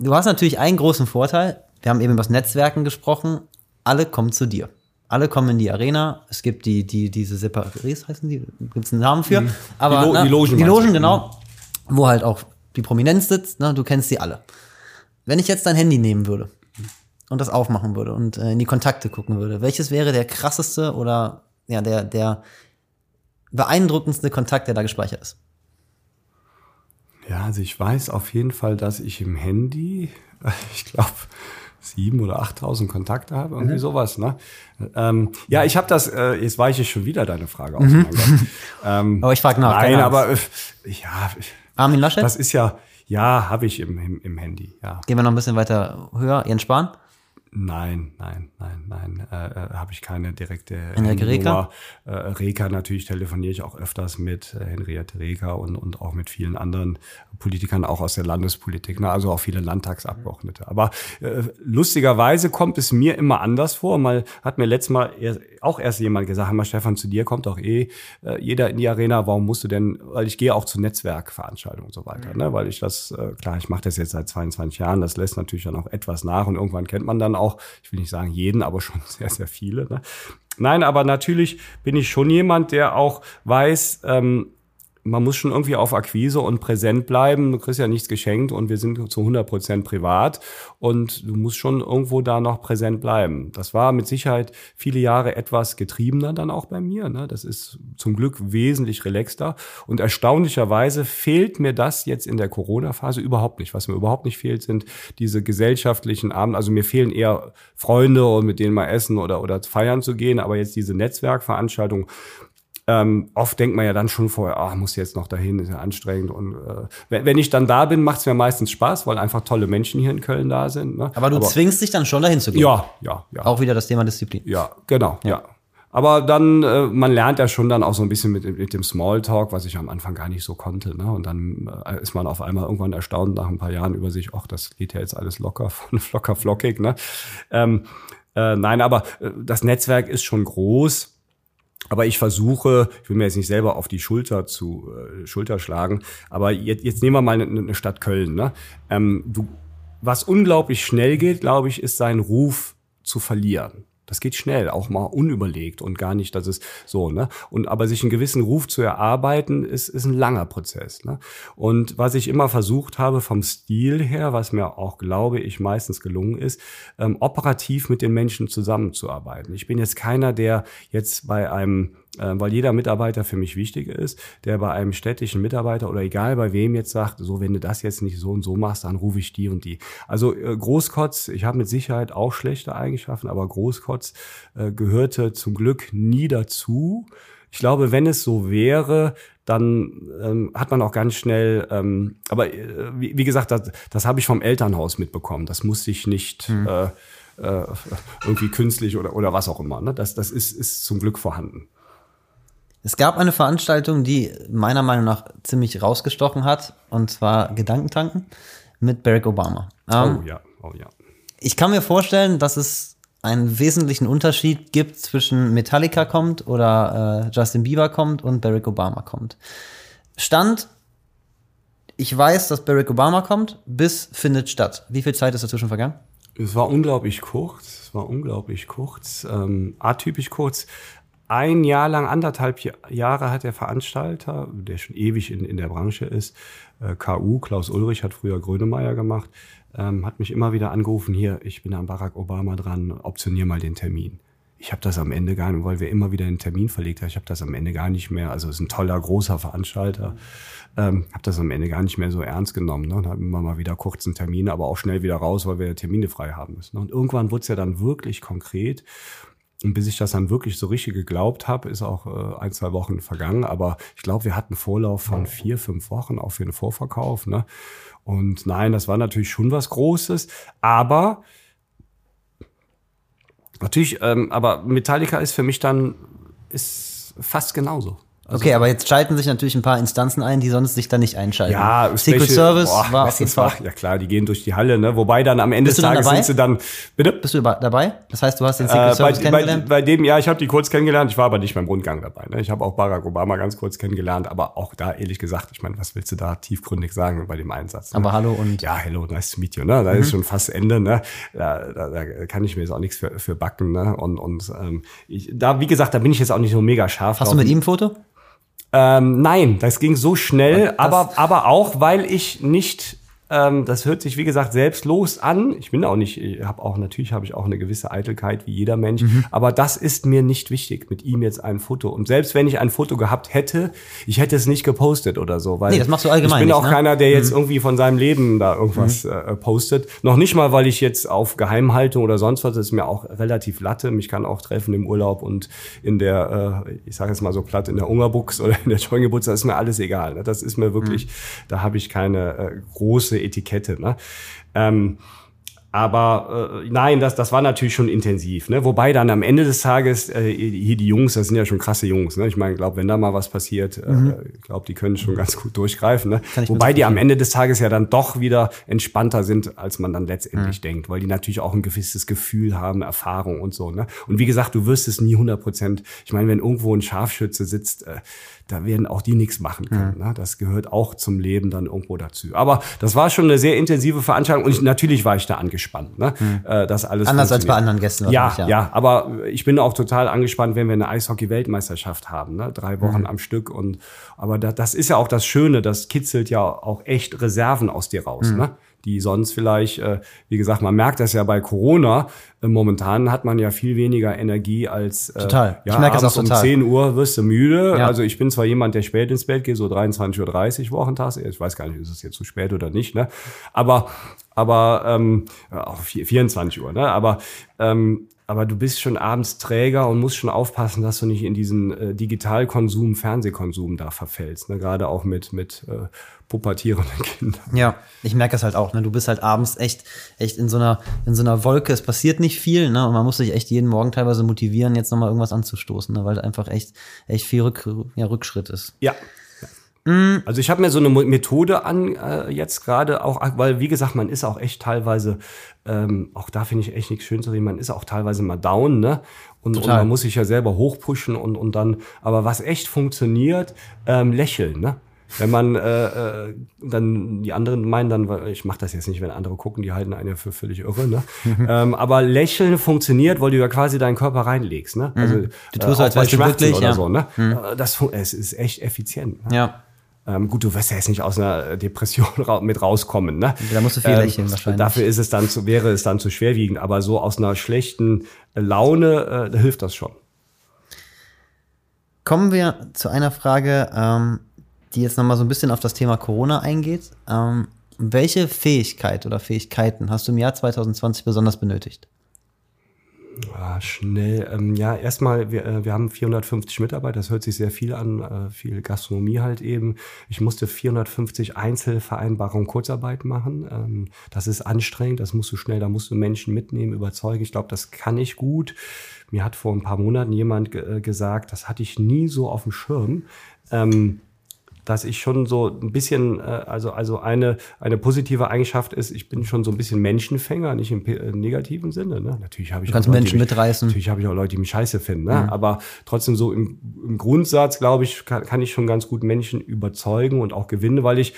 du hast natürlich einen großen Vorteil. Wir haben eben über das Netzwerken gesprochen. Alle kommen zu dir. Alle kommen in die Arena. Es gibt die, die, diese Separés, heißen die? Gibt es einen Namen für? Mhm. Aber, die, Lo na, die Logen. Die Logen, genau. Mhm. Wo halt auch die Prominenz sitzt. Ne? Du kennst sie alle. Wenn ich jetzt dein Handy nehmen würde und das aufmachen würde und äh, in die Kontakte gucken würde, welches wäre der krasseste oder ja, der, der beeindruckendste Kontakt, der da gespeichert ist? Ja, also ich weiß auf jeden Fall, dass ich im Handy, <laughs> ich glaube, sieben oder achttausend Kontakte habe, irgendwie mhm. sowas. Ne? Ähm, ja, ich habe das, äh, jetzt weiche ich schon wieder deine Frage aus. Mhm. <laughs> Ähm, aber ich frage nach. Nein, aber äh, ja. Armin Laschet? Das ist ja, ja, habe ich im, im, im Handy, ja. Gehen wir noch ein bisschen weiter höher. Jens Spahn? Nein, nein, nein, nein, äh, äh, habe ich keine direkte Henriette Reker? Äh, Reker natürlich telefoniere ich auch öfters mit äh, Henriette Reker und, und auch mit vielen anderen Politikern, auch aus der Landespolitik, ne? also auch viele Landtagsabgeordnete. Aber äh, lustigerweise kommt es mir immer anders vor. Mal hat mir letztes Mal erst, auch erst jemand gesagt, mal Stefan, zu dir kommt doch eh äh, jeder in die Arena, warum musst du denn, weil ich gehe auch zu Netzwerkveranstaltungen und so weiter, mhm. ne? weil ich das, äh, klar, ich mache das jetzt seit 22 Jahren, das lässt natürlich dann auch etwas nach und irgendwann kennt man dann auch, ich will nicht sagen jeden, aber schon <laughs> sehr, sehr viele. Ne? Nein, aber natürlich bin ich schon jemand, der auch weiß, ähm, man muss schon irgendwie auf Akquise und präsent bleiben. Du kriegst ja nichts geschenkt und wir sind zu 100 Prozent privat und du musst schon irgendwo da noch präsent bleiben. Das war mit Sicherheit viele Jahre etwas getriebener dann auch bei mir. Ne? Das ist zum Glück wesentlich relaxter und erstaunlicherweise fehlt mir das jetzt in der Corona-Phase überhaupt nicht. Was mir überhaupt nicht fehlt, sind diese gesellschaftlichen Abende. Also mir fehlen eher Freunde und mit denen mal essen oder, oder feiern zu gehen, aber jetzt diese Netzwerkveranstaltungen, ähm, oft denkt man ja dann schon vorher, ah, muss jetzt noch dahin, ist ja anstrengend. Und äh, wenn, wenn ich dann da bin, macht es mir meistens Spaß, weil einfach tolle Menschen hier in Köln da sind. Ne? Aber du Aber, zwingst dich dann schon dahin zu gehen. Ja, ja, ja. Auch wieder das Thema Disziplin. Ja, genau, ja. ja. Aber dann, äh, man lernt ja schon dann auch so ein bisschen mit, mit dem Smalltalk, was ich am Anfang gar nicht so konnte. Ne? Und dann äh, ist man auf einmal irgendwann erstaunt nach ein paar Jahren über sich, ach, das geht ja jetzt alles locker, <laughs> locker flockig. Ne? Ähm, äh, nein, aber äh, das Netzwerk ist schon groß. Aber ich versuche, ich will mir jetzt nicht selber auf die Schulter zu äh, Schulter schlagen, aber jetzt, jetzt nehmen wir mal eine, eine Stadt Köln. Ne? Ähm, du, was unglaublich schnell geht, glaube ich, ist seinen Ruf zu verlieren. Das geht schnell, auch mal unüberlegt und gar nicht, dass es so, ne? Und aber sich einen gewissen Ruf zu erarbeiten, ist, ist ein langer Prozess. Ne? Und was ich immer versucht habe vom Stil her, was mir auch, glaube ich, meistens gelungen ist, ähm, operativ mit den Menschen zusammenzuarbeiten. Ich bin jetzt keiner, der jetzt bei einem weil jeder Mitarbeiter für mich wichtig ist, der bei einem städtischen Mitarbeiter oder egal bei wem jetzt sagt, so wenn du das jetzt nicht so und so machst, dann rufe ich die und die. Also äh, Großkotz, ich habe mit Sicherheit auch schlechte Eigenschaften, aber Großkotz äh, gehörte zum Glück nie dazu. Ich glaube, wenn es so wäre, dann ähm, hat man auch ganz schnell, ähm, aber äh, wie, wie, gesagt, das, das habe ich vom Elternhaus mitbekommen. Das musste ich nicht hm. äh, äh, irgendwie künstlich oder, oder was auch immer. Ne? Das, das ist, ist zum Glück vorhanden. Es gab eine Veranstaltung, die meiner Meinung nach ziemlich rausgestochen hat, und zwar Gedankentanken mit Barack Obama. Ähm, oh ja, oh ja. Ich kann mir vorstellen, dass es einen wesentlichen Unterschied gibt zwischen Metallica kommt oder äh, Justin Bieber kommt und Barack Obama kommt. Stand, ich weiß, dass Barack Obama kommt, bis findet statt. Wie viel Zeit ist dazwischen vergangen? Es war unglaublich kurz. Es war unglaublich kurz, ähm, atypisch kurz ein Jahr lang, anderthalb Jahre hat der Veranstalter, der schon ewig in, in der Branche ist, äh, KU, Klaus Ulrich hat früher Grönemeyer gemacht, ähm, hat mich immer wieder angerufen, hier, ich bin an Barack Obama dran, optionier mal den Termin. Ich habe das am Ende gar nicht, weil wir immer wieder den Termin verlegt haben, ich habe das am Ende gar nicht mehr, also ist ein toller, großer Veranstalter, ähm, habe das am Ende gar nicht mehr so ernst genommen. Ne? Und haben immer mal wieder kurzen Termin, aber auch schnell wieder raus, weil wir Termine frei haben müssen. Und irgendwann wurde es ja dann wirklich konkret. Und bis ich das dann wirklich so richtig geglaubt habe, ist auch äh, ein, zwei Wochen vergangen. Aber ich glaube, wir hatten Vorlauf von vier, fünf Wochen auch für den Vorverkauf. Ne? Und nein, das war natürlich schon was Großes. Aber natürlich, ähm, aber Metallica ist für mich dann ist fast genauso. Also, okay, aber jetzt schalten sich natürlich ein paar Instanzen ein, die sonst sich da nicht einschalten. Ja, Secret Service boah, war auf jeden Fall. Ja klar, die gehen durch die Halle, ne? Wobei dann am Ende des Tages sind sie dann. Bitte? Bist du dabei? Das heißt, du hast den Secret äh, Service bei, kennengelernt? Bei, bei dem, ja, ich habe die kurz kennengelernt. Ich war aber nicht beim Rundgang dabei. Ne? Ich habe auch Barack Obama ganz kurz kennengelernt, aber auch da ehrlich gesagt, ich meine, was willst du da tiefgründig sagen bei dem Einsatz? Ne? Aber hallo und. Ja, hello, nice to meet you. Ne? Da mhm. ist schon fast Ende. Ne? Da, da, da kann ich mir jetzt auch nichts für, für backen. Ne? Und, und ähm, ich, da, wie gesagt, da bin ich jetzt auch nicht so mega scharf. Hast du mit ihm ein Foto? Ähm, nein, das ging so schnell, aber, aber auch, weil ich nicht ähm, das hört sich, wie gesagt, selbstlos an. Ich bin auch nicht, ich habe auch, natürlich habe ich auch eine gewisse Eitelkeit wie jeder Mensch, mhm. aber das ist mir nicht wichtig, mit ihm jetzt ein Foto. Und selbst wenn ich ein Foto gehabt hätte, ich hätte es nicht gepostet oder so, weil nee, das machst du allgemein ich bin nicht, auch ne? keiner, der jetzt mhm. irgendwie von seinem Leben da irgendwas mhm. äh, postet. Noch nicht mal, weil ich jetzt auf Geheimhaltung oder sonst was, das ist mir auch relativ latte. Mich kann auch treffen im Urlaub und in der, äh, ich sage jetzt mal so platt, in der Ungerbuchs oder in der Scheungebutz, das ist mir alles egal. Ne? Das ist mir wirklich, mhm. da habe ich keine äh, große Etikette. Ne? Ähm, aber äh, nein, das, das war natürlich schon intensiv. Ne? Wobei dann am Ende des Tages, äh, hier die Jungs, das sind ja schon krasse Jungs. Ne? Ich meine, glaube, wenn da mal was passiert, äh, mhm. äh, ich glaube, die können schon ganz gut durchgreifen. Ne? Wobei die am Ende des Tages ja dann doch wieder entspannter sind, als man dann letztendlich mhm. denkt, weil die natürlich auch ein gewisses Gefühl haben, Erfahrung und so. Ne? Und wie gesagt, du wirst es nie 100 Prozent. Ich meine, wenn irgendwo ein Scharfschütze sitzt, äh, da werden auch die nichts machen können. Mhm. Ne? Das gehört auch zum Leben dann irgendwo dazu. Aber das war schon eine sehr intensive Veranstaltung und ich, natürlich war ich da angespannt. Ne? Mhm. Äh, das alles Anders als bei anderen Gästen. Ja, ja, ja, aber ich bin auch total angespannt, wenn wir eine Eishockey-Weltmeisterschaft haben. Ne? Drei Wochen mhm. am Stück. Und aber da, das ist ja auch das Schöne, das kitzelt ja auch echt Reserven aus dir raus. Mhm. Ne? Die sonst vielleicht, äh, wie gesagt, man merkt das ja bei Corona, äh, momentan hat man ja viel weniger Energie als äh, total. Ja, ich merke es auch total. um 10 Uhr wirst du müde. Ja. Also ich bin zwar jemand, der spät ins Bett geht, so 23.30 Uhr wochentags. Ich weiß gar nicht, ist es jetzt zu spät oder nicht, ne? Aber, aber ähm, auch 24 Uhr, ne? Aber ähm, aber du bist schon abends träger und musst schon aufpassen, dass du nicht in diesen äh, Digitalkonsum, Fernsehkonsum da verfällst. Ne? Gerade auch mit, mit äh, pubertierenden <laughs> Kindern. Ja, ich merke es halt auch. Ne? Du bist halt abends echt, echt in so einer, in so einer Wolke. Es passiert nicht viel, ne? Und man muss sich echt jeden Morgen teilweise motivieren, jetzt nochmal irgendwas anzustoßen, ne? weil einfach echt, echt viel Rück, ja, Rückschritt ist. Ja, Mhm. Also ich habe mir so eine Methode an äh, jetzt gerade auch, weil wie gesagt, man ist auch echt teilweise, ähm, auch da finde ich echt nichts schön zu reden, man ist auch teilweise mal down, ne? Und, und, man muss sich ja selber hochpushen und, und dann, aber was echt funktioniert, ähm, lächeln, ne? Wenn man äh, äh, dann die anderen meinen dann, ich mache das jetzt nicht, wenn andere gucken, die halten einen ja für völlig irre, ne? <laughs> ähm, aber Lächeln funktioniert, weil du ja quasi deinen Körper reinlegst, ne? Also du tust äh, als wärst du glücklich oder ja. so, ne? Mhm. Das es ist echt effizient. Ne? Ja. Ähm, gut, du wirst ja jetzt nicht aus einer Depression <laughs> mit rauskommen. Ne? Da musst du viel ähm, lächeln wahrscheinlich. Dafür ist es dann zu, wäre es dann zu schwerwiegend. Aber so aus einer schlechten Laune äh, hilft das schon. Kommen wir zu einer Frage, ähm, die jetzt nochmal so ein bisschen auf das Thema Corona eingeht. Ähm, welche Fähigkeit oder Fähigkeiten hast du im Jahr 2020 besonders benötigt? Ah, schnell. Ähm, ja, erstmal, wir, äh, wir haben 450 Mitarbeiter, das hört sich sehr viel an, äh, viel Gastronomie halt eben. Ich musste 450 Einzelvereinbarungen Kurzarbeit machen. Ähm, das ist anstrengend, das musst du schnell, da musst du Menschen mitnehmen, überzeugen. Ich glaube, das kann ich gut. Mir hat vor ein paar Monaten jemand äh, gesagt, das hatte ich nie so auf dem Schirm. Ähm, dass ich schon so ein bisschen, äh, also, also eine, eine positive Eigenschaft ist, ich bin schon so ein bisschen Menschenfänger, nicht im äh, negativen Sinne. Ne? Natürlich habe ich du kannst auch Leute, Menschen mich, mitreißen. Natürlich habe ich auch Leute, die mich scheiße finden. Ne? Mhm. Aber trotzdem so im, im Grundsatz, glaube ich, kann, kann ich schon ganz gut Menschen überzeugen und auch gewinnen, weil ich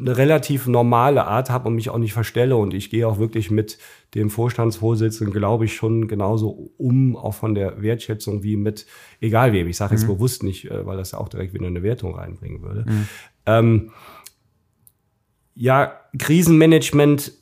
eine relativ normale Art habe und mich auch nicht verstelle. Und ich gehe auch wirklich mit dem Vorstandsvorsitzenden, glaube ich, schon genauso um, auch von der Wertschätzung wie mit, egal wem. Ich sage jetzt mhm. bewusst nicht, äh, weil das ja auch direkt wieder eine Wertung reinbringen würde. Mhm. Ähm, ja, Krisenmanagement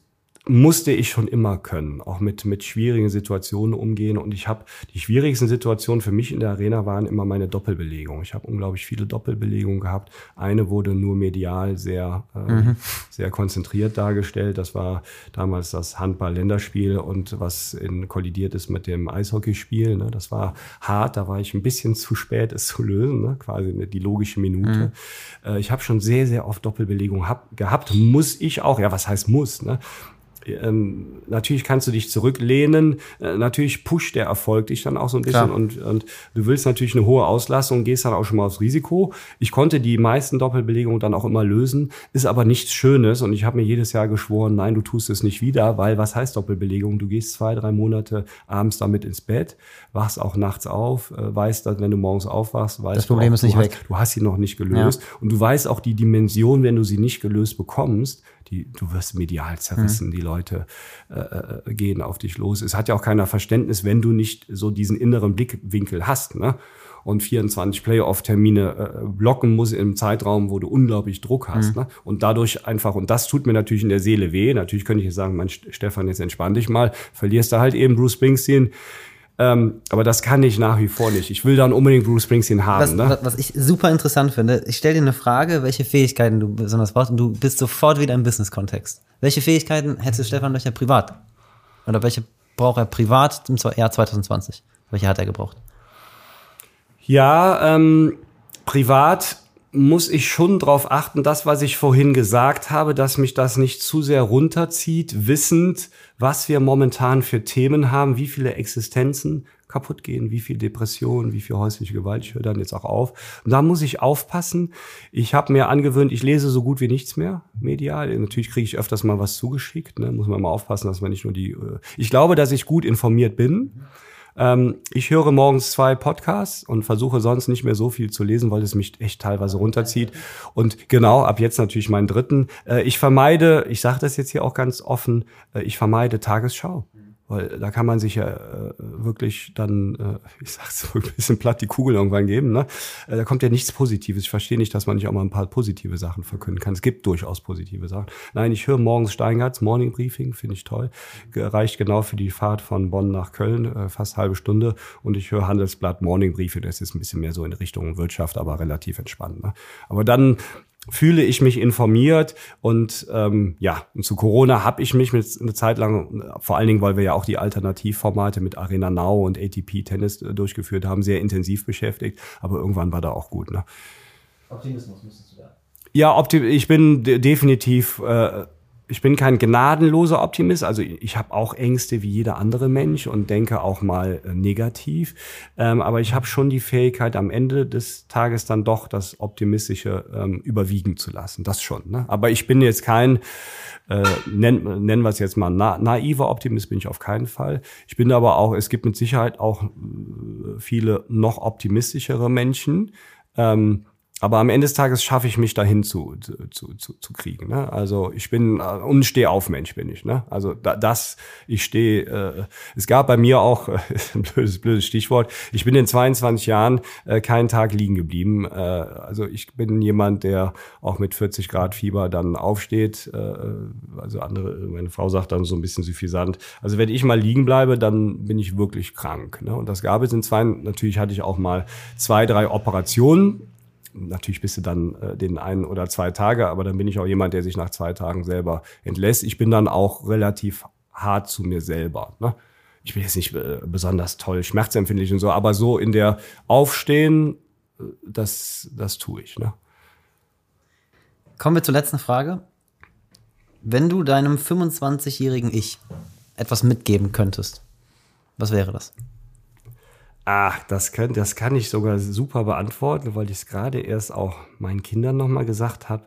musste ich schon immer können, auch mit, mit schwierigen Situationen umgehen. Und ich habe die schwierigsten Situationen für mich in der Arena waren immer meine Doppelbelegung. Ich habe unglaublich viele Doppelbelegungen gehabt. Eine wurde nur medial sehr, äh, mhm. sehr konzentriert dargestellt. Das war damals das Handball-Länderspiel und was in, kollidiert ist mit dem Eishockeyspiel. Ne? Das war hart, da war ich ein bisschen zu spät, es zu lösen, ne? quasi die logische Minute. Mhm. Äh, ich habe schon sehr, sehr oft Doppelbelegung hab, gehabt. Muss ich auch, ja, was heißt muss? Ne? Ähm, natürlich kannst du dich zurücklehnen, äh, natürlich pusht der Erfolg dich dann auch so ein bisschen und, und du willst natürlich eine hohe Auslastung, gehst dann auch schon mal aufs Risiko. Ich konnte die meisten Doppelbelegungen dann auch immer lösen, ist aber nichts Schönes und ich habe mir jedes Jahr geschworen, nein, du tust es nicht wieder, weil was heißt Doppelbelegung? Du gehst zwei, drei Monate abends damit ins Bett, wachst auch nachts auf, äh, weißt, dass wenn du morgens aufwachst, weißt das Problem auch, ist nicht du weg. Hast, du hast sie noch nicht gelöst ja. und du weißt auch die Dimension, wenn du sie nicht gelöst bekommst, die, du wirst medial zerrissen, mhm. die Leute äh, äh, gehen auf dich los. Es hat ja auch keiner Verständnis, wenn du nicht so diesen inneren Blickwinkel hast. Ne? und 24 Playoff-Termine äh, blocken muss im Zeitraum, wo du unglaublich Druck hast. Mhm. Ne? Und dadurch einfach, und das tut mir natürlich in der Seele weh. Natürlich könnte ich jetzt sagen, mein Stefan, jetzt entspann dich mal, verlierst du halt eben Bruce Springsteen ähm, aber das kann ich nach wie vor nicht. Ich will dann unbedingt Bruce Springsteen haben. Was, ne? was ich super interessant finde, ich stelle dir eine Frage, welche Fähigkeiten du besonders brauchst und du bist sofort wieder im Business-Kontext. Welche Fähigkeiten hättest Stefan Löcher privat? Oder welche braucht er privat im Jahr 2020? Welche hat er gebraucht? Ja, ähm, privat muss ich schon darauf achten, das, was ich vorhin gesagt habe, dass mich das nicht zu sehr runterzieht, wissend, was wir momentan für Themen haben, wie viele Existenzen kaputt gehen, wie viel Depression, wie viel häusliche Gewalt, ich höre dann jetzt auch auf. Und da muss ich aufpassen. Ich habe mir angewöhnt, ich lese so gut wie nichts mehr medial. Natürlich kriege ich öfters mal was zugeschickt, ne? muss man mal aufpassen, dass man nicht nur die... Äh ich glaube, dass ich gut informiert bin. Ähm, ich höre morgens zwei Podcasts und versuche sonst nicht mehr so viel zu lesen, weil es mich echt teilweise runterzieht. Und genau, ab jetzt natürlich meinen dritten. Äh, ich vermeide, ich sage das jetzt hier auch ganz offen, äh, ich vermeide Tagesschau. Weil da kann man sich ja äh, wirklich dann, äh, ich sag's <laughs> so ein bisschen platt, die Kugel irgendwann geben. Ne? Äh, da kommt ja nichts Positives. Ich verstehe nicht, dass man nicht auch mal ein paar positive Sachen verkünden kann. Es gibt durchaus positive Sachen. Nein, ich höre morgens Steingarts Morning Briefing, finde ich toll. Reicht genau für die Fahrt von Bonn nach Köln, äh, fast halbe Stunde. Und ich höre Handelsblatt Morning Briefing, das ist ein bisschen mehr so in Richtung Wirtschaft, aber relativ entspannt. Ne? Aber dann fühle ich mich informiert und ähm, ja, und zu Corona habe ich mich mit eine Zeit lang, vor allen Dingen, weil wir ja auch die Alternativformate mit Arena Now und ATP Tennis äh, durchgeführt haben, sehr intensiv beschäftigt. Aber irgendwann war da auch gut. Ne? Optimismus müsstest du da. Ja, ich bin definitiv äh, ich bin kein gnadenloser Optimist, also ich habe auch Ängste wie jeder andere Mensch und denke auch mal äh, negativ, ähm, aber ich habe schon die Fähigkeit, am Ende des Tages dann doch das Optimistische ähm, überwiegen zu lassen, das schon. Ne? Aber ich bin jetzt kein, äh, nennen, nennen wir es jetzt mal, na, naiver Optimist bin ich auf keinen Fall. Ich bin aber auch, es gibt mit Sicherheit auch äh, viele noch optimistischere Menschen, ähm, aber am Ende des Tages schaffe ich mich dahin zu, zu, zu, zu kriegen. Ne? Also ich bin äh, und Stehaufmensch bin ich. Ne? Also da, das, ich stehe. Äh, es gab bei mir auch <laughs> ein blödes, blödes Stichwort. Ich bin in 22 Jahren äh, keinen Tag liegen geblieben. Äh, also ich bin jemand, der auch mit 40 Grad Fieber dann aufsteht. Äh, also andere, meine Frau sagt dann so ein bisschen suffisant. Also wenn ich mal liegen bleibe, dann bin ich wirklich krank. Ne? Und das gab es in zwei. Natürlich hatte ich auch mal zwei, drei Operationen natürlich bist du dann äh, den einen oder zwei Tage, aber dann bin ich auch jemand, der sich nach zwei Tagen selber entlässt. Ich bin dann auch relativ hart zu mir selber. Ne? Ich bin jetzt nicht äh, besonders toll schmerzempfindlich und so, aber so in der Aufstehen, äh, das, das tue ich. Ne? Kommen wir zur letzten Frage. Wenn du deinem 25-jährigen Ich etwas mitgeben könntest, was wäre das? Ach, das, könnt, das kann ich sogar super beantworten, weil ich es gerade erst auch meinen Kindern nochmal gesagt habe,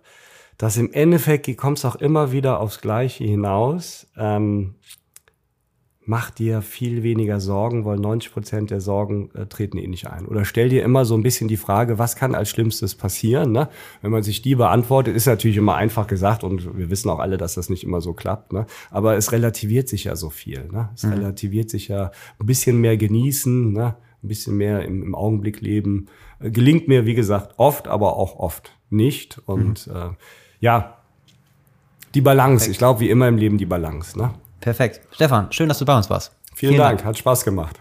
dass im Endeffekt kommt es auch immer wieder aufs Gleiche hinaus. Ähm, mach dir viel weniger Sorgen, weil 90 Prozent der Sorgen äh, treten eh nicht ein. Oder stell dir immer so ein bisschen die Frage, was kann als Schlimmstes passieren? Ne? Wenn man sich die beantwortet, ist natürlich immer einfach gesagt und wir wissen auch alle, dass das nicht immer so klappt. Ne? Aber es relativiert sich ja so viel. Ne? Es mhm. relativiert sich ja ein bisschen mehr genießen. Ne? Ein bisschen mehr im, im Augenblick leben. Äh, gelingt mir, wie gesagt, oft, aber auch oft nicht. Und mhm. äh, ja, Die Balance, Perfekt. ich glaube, wie immer im Leben die Balance. Ne? Perfekt. Stefan, schön, dass du bei uns warst. Vielen, Vielen Dank. Dank, hat Spaß gemacht.